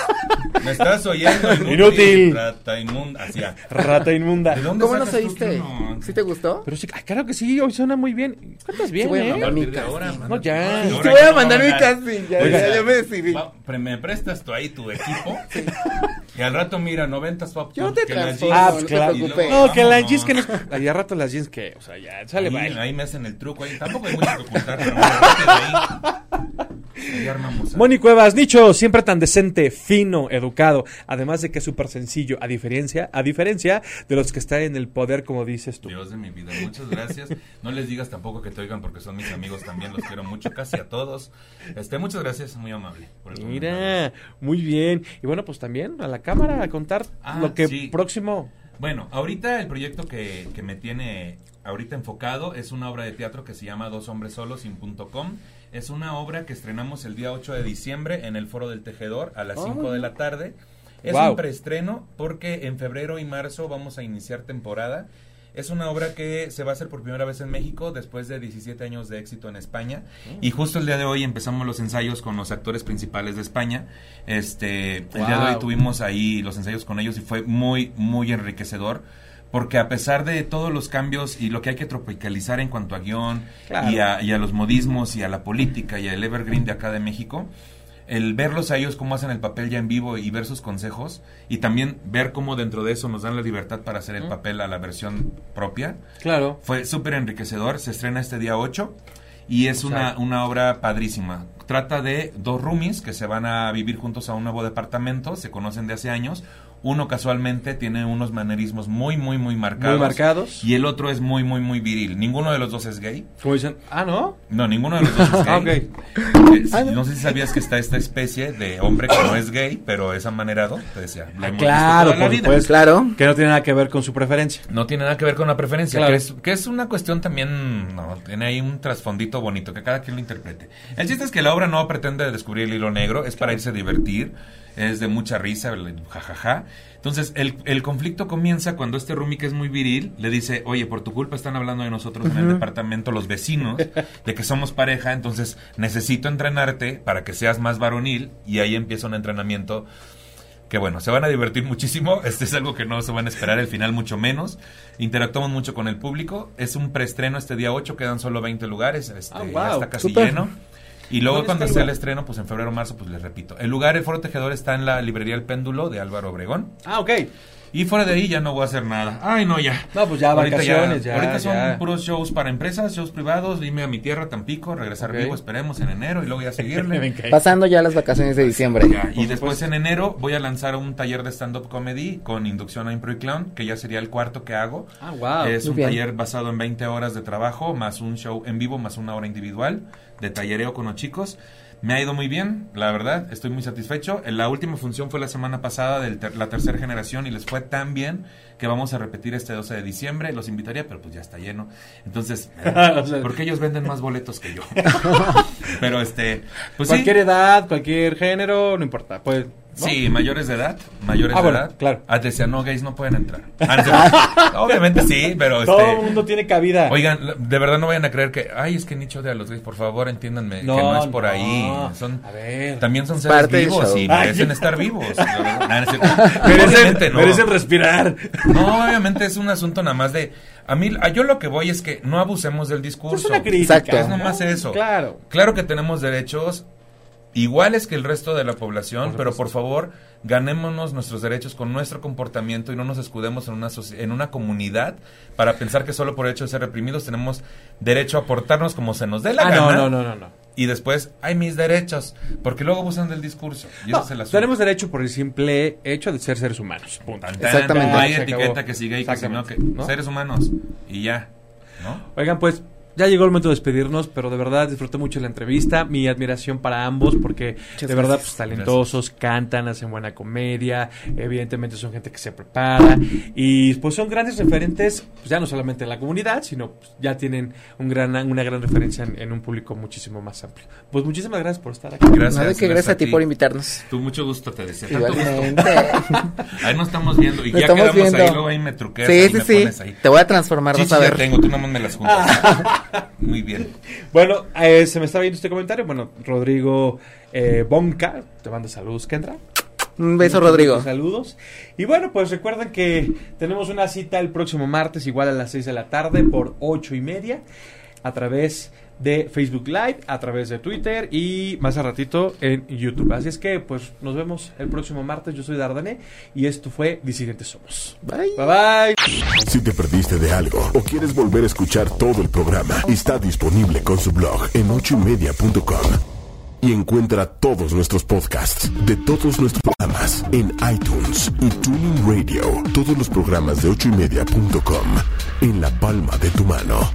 ¿Me estás oyendo? Inútil. Rata inmunda. Así, Rata inmunda. ¿De dónde ¿Cómo nos oíste? ¿Sí te gustó? Pero sí, claro que sí, hoy suena muy bien. ¿Cuántas bien, voy a eh? mandar mi casting. No, ya. Te voy a mandar mi casting. Ya, ya, ya me decidí. ¿Me prestas tú ahí tu equipo? Y al rato, mira, 90 swap. Yo te transformo, ah, no claro. te preocupes. No, que las jeans que nos... Ahí *laughs* al rato las jeans que, o sea, ya, sale ahí, ahí me hacen el truco ahí. Tampoco hay mucho que ocultar, pero. Moni Cuevas, Nicho, siempre tan decente, fino, educado, además de que es súper sencillo, a diferencia, a diferencia de los que están en el poder, como dices tú. Dios de mi vida, muchas gracias. No les digas tampoco que te oigan porque son mis amigos también, los quiero mucho, casi a todos. Este, muchas gracias, muy amable. Mira, muy bien. Y bueno, pues también a la cámara a contar ah, lo que próximo Bueno, ahorita el proyecto que, que me tiene ahorita enfocado es una obra de teatro que se llama Dos Hombres Solos sin punto com. Es una obra que estrenamos el día 8 de diciembre en el Foro del Tejedor a las 5 de la tarde. Es Wow. un preestreno porque en febrero y marzo vamos a iniciar temporada. Es una obra que se va a hacer por primera vez en México después de 17 años de éxito en España. Y justo el día de hoy empezamos los ensayos con los actores principales de España. Este, el día de hoy tuvimos ahí los ensayos con ellos y fue muy, muy enriquecedor. Porque a pesar de todos los cambios y lo que hay que tropicalizar en cuanto a guion Claro. y, a, y a los modismos y a la política y al evergreen de acá de México, el verlos a ellos cómo hacen el papel ya en vivo y ver sus consejos y también ver cómo dentro de eso nos dan la libertad para hacer el papel a la versión propia, Claro. fue súper enriquecedor. Se estrena este día 8 y es una, una obra padrísima. Trata de dos roomies que se van a vivir juntos a un nuevo departamento, se conocen de hace años. Uno casualmente tiene unos manerismos muy, muy, muy marcados. Muy marcados. Y el otro es muy, muy, muy viril. Ninguno de los dos es gay. Como dicen, ah, ¿no? No, ninguno de los dos es *laughs* gay. Ah. Eh, no sé si sabías que está esta especie de hombre que no es gay, pero es amanerado. Te decía, visto claro, por vida. supuesto. Claro. Que no tiene nada que ver con su preferencia. No tiene nada que ver con la preferencia, Claro. que, es, que es una cuestión también, no, tiene ahí un trasfondito bonito, que cada quien lo interprete. El chiste es que la obra no pretende descubrir el hilo negro, es para irse a divertir, es de mucha risa, jajaja. Entonces, el, el conflicto comienza cuando este Rumi, que es muy viril, le dice, oye, por tu culpa están hablando de nosotros en el departamento los vecinos, de que somos pareja, entonces necesito entrenarte para que seas más varonil, y ahí empieza un entrenamiento que bueno, se van a divertir muchísimo. *laughs* Este es algo que no se van a esperar, el final mucho menos. Interactuamos mucho con el público. Es un preestreno este día 8, quedan solo 20 lugares. Este, Ah, ya wow, está casi lleno. Y luego ¿Dónde cuando sea el estreno, pues en febrero o marzo, pues les repito. El lugar, el Foro Tejedor, está en la librería El Péndulo de Álvaro Obregón. Ah, ok. Y fuera de ahí ya no voy a hacer nada. Ay, no, ya. No, pues ya Ahorita vacaciones, ya, Ahorita son ya. puros shows para empresas, shows privados. Irme a mi tierra, Tampico, regresar Ok. vivo, esperemos, en enero. Y luego ya seguirle. *laughs* Pasando ya las vacaciones de diciembre. Ya, y después en enero voy a lanzar un taller de stand-up comedy con inducción a Impro y Clown, que ya sería el cuarto que hago. Ah, wow. es muy un bien. taller basado en 20 horas de trabajo, más un show en vivo, más una hora individual de tallereo con los chicos. Me ha ido muy bien, la verdad, estoy muy satisfecho. La última función fue la semana pasada de la tercera generación y les fue tan bien que vamos a repetir este 12 de diciembre. Los invitaría, pero pues ya está lleno. Entonces, *laughs* O sea, porque ellos venden más boletos que yo. *laughs* *laughs* pero este, pues sí. cualquier edad, cualquier género, no importa. Pues, ¿no? Sí, mayores de edad, mayores Ah, de bueno, edad. claro. Ah, decía, no, gays no pueden entrar. Ah, no. *laughs* Obviamente sí, pero Todo el este... mundo tiene cabida. Oigan, de verdad no vayan a creer que, ay, es que nicho de a los gays, por favor, entiéndanme que no es por ahí. Son, A ver. también son seres vivos show. y Ay. merecen estar vivos. *laughs* No, no merecen, Obviamente no. merecen respirar. No, obviamente es un asunto nada más de... A mí, a yo lo que voy es que no abusemos del discurso. Es una crítica. Exacto. Es nomás eso. Claro. Claro que tenemos derechos iguales que el resto de la población, Por pero por favor, ganémonos nuestros derechos con nuestro comportamiento y no nos escudemos en una, en una comunidad para pensar que solo por el hecho de ser reprimidos tenemos derecho a portarnos como se nos dé la Ah, gana. no, no, no, no, no. Y después, hay mis derechos, porque luego abusan del discurso. Y No, es el asunto. tenemos derecho por el simple hecho de ser seres humanos. Punto. Exactamente. No hay Se etiqueta acabó. que siga y que no, que seres humanos. Y ya, ¿no? Oigan, pues ya llegó el momento de despedirnos, pero de verdad disfruté mucho la entrevista. Mi admiración para ambos, porque Muchas de verdad, gracias. pues talentosos, cantan, hacen buena comedia. Evidentemente son gente que se prepara. Y pues son grandes referentes, pues, ya no solamente en la comunidad, sino pues, ya tienen un gran, una gran referencia en, en un público muchísimo más amplio. Pues muchísimas gracias por estar aquí. Gracias. Nada que gracias a ti ti por invitarnos. Tú mucho gusto te deseo. Igualmente. *laughs* Ahí nos estamos viendo. Y Nos ya quedamos ahí, viendo. luego ahí me truqueas. Sí, ahí sí, sí. ahí. Te voy a transformar, Sí, vas sí, a ya ver. tengo, tú nomás me las juntas. *laughs* *laughs* Muy bien. Bueno, eh, se me está viendo este comentario. Bueno, Rodrigo eh, Bonca, te manda saludos, Kendra. Un beso, Rodrigo. Saludos. Y bueno, pues recuerden que tenemos una cita el próximo martes, igual a las 6 de la tarde, por ocho y media, a través de Facebook Live, a través de Twitter y más a ratito en YouTube. Así es que, pues, nos vemos el próximo martes. Yo soy Dardané y esto fue Disidentes Somos. Bye. Bye bye. Si te perdiste de algo o quieres volver a escuchar todo el programa, está disponible con su blog en ochoymedia.com. Y encuentra todos nuestros podcasts de todos nuestros programas en iTunes y Tuning Radio. Todos los programas de ochoymedia.com en la palma de tu mano.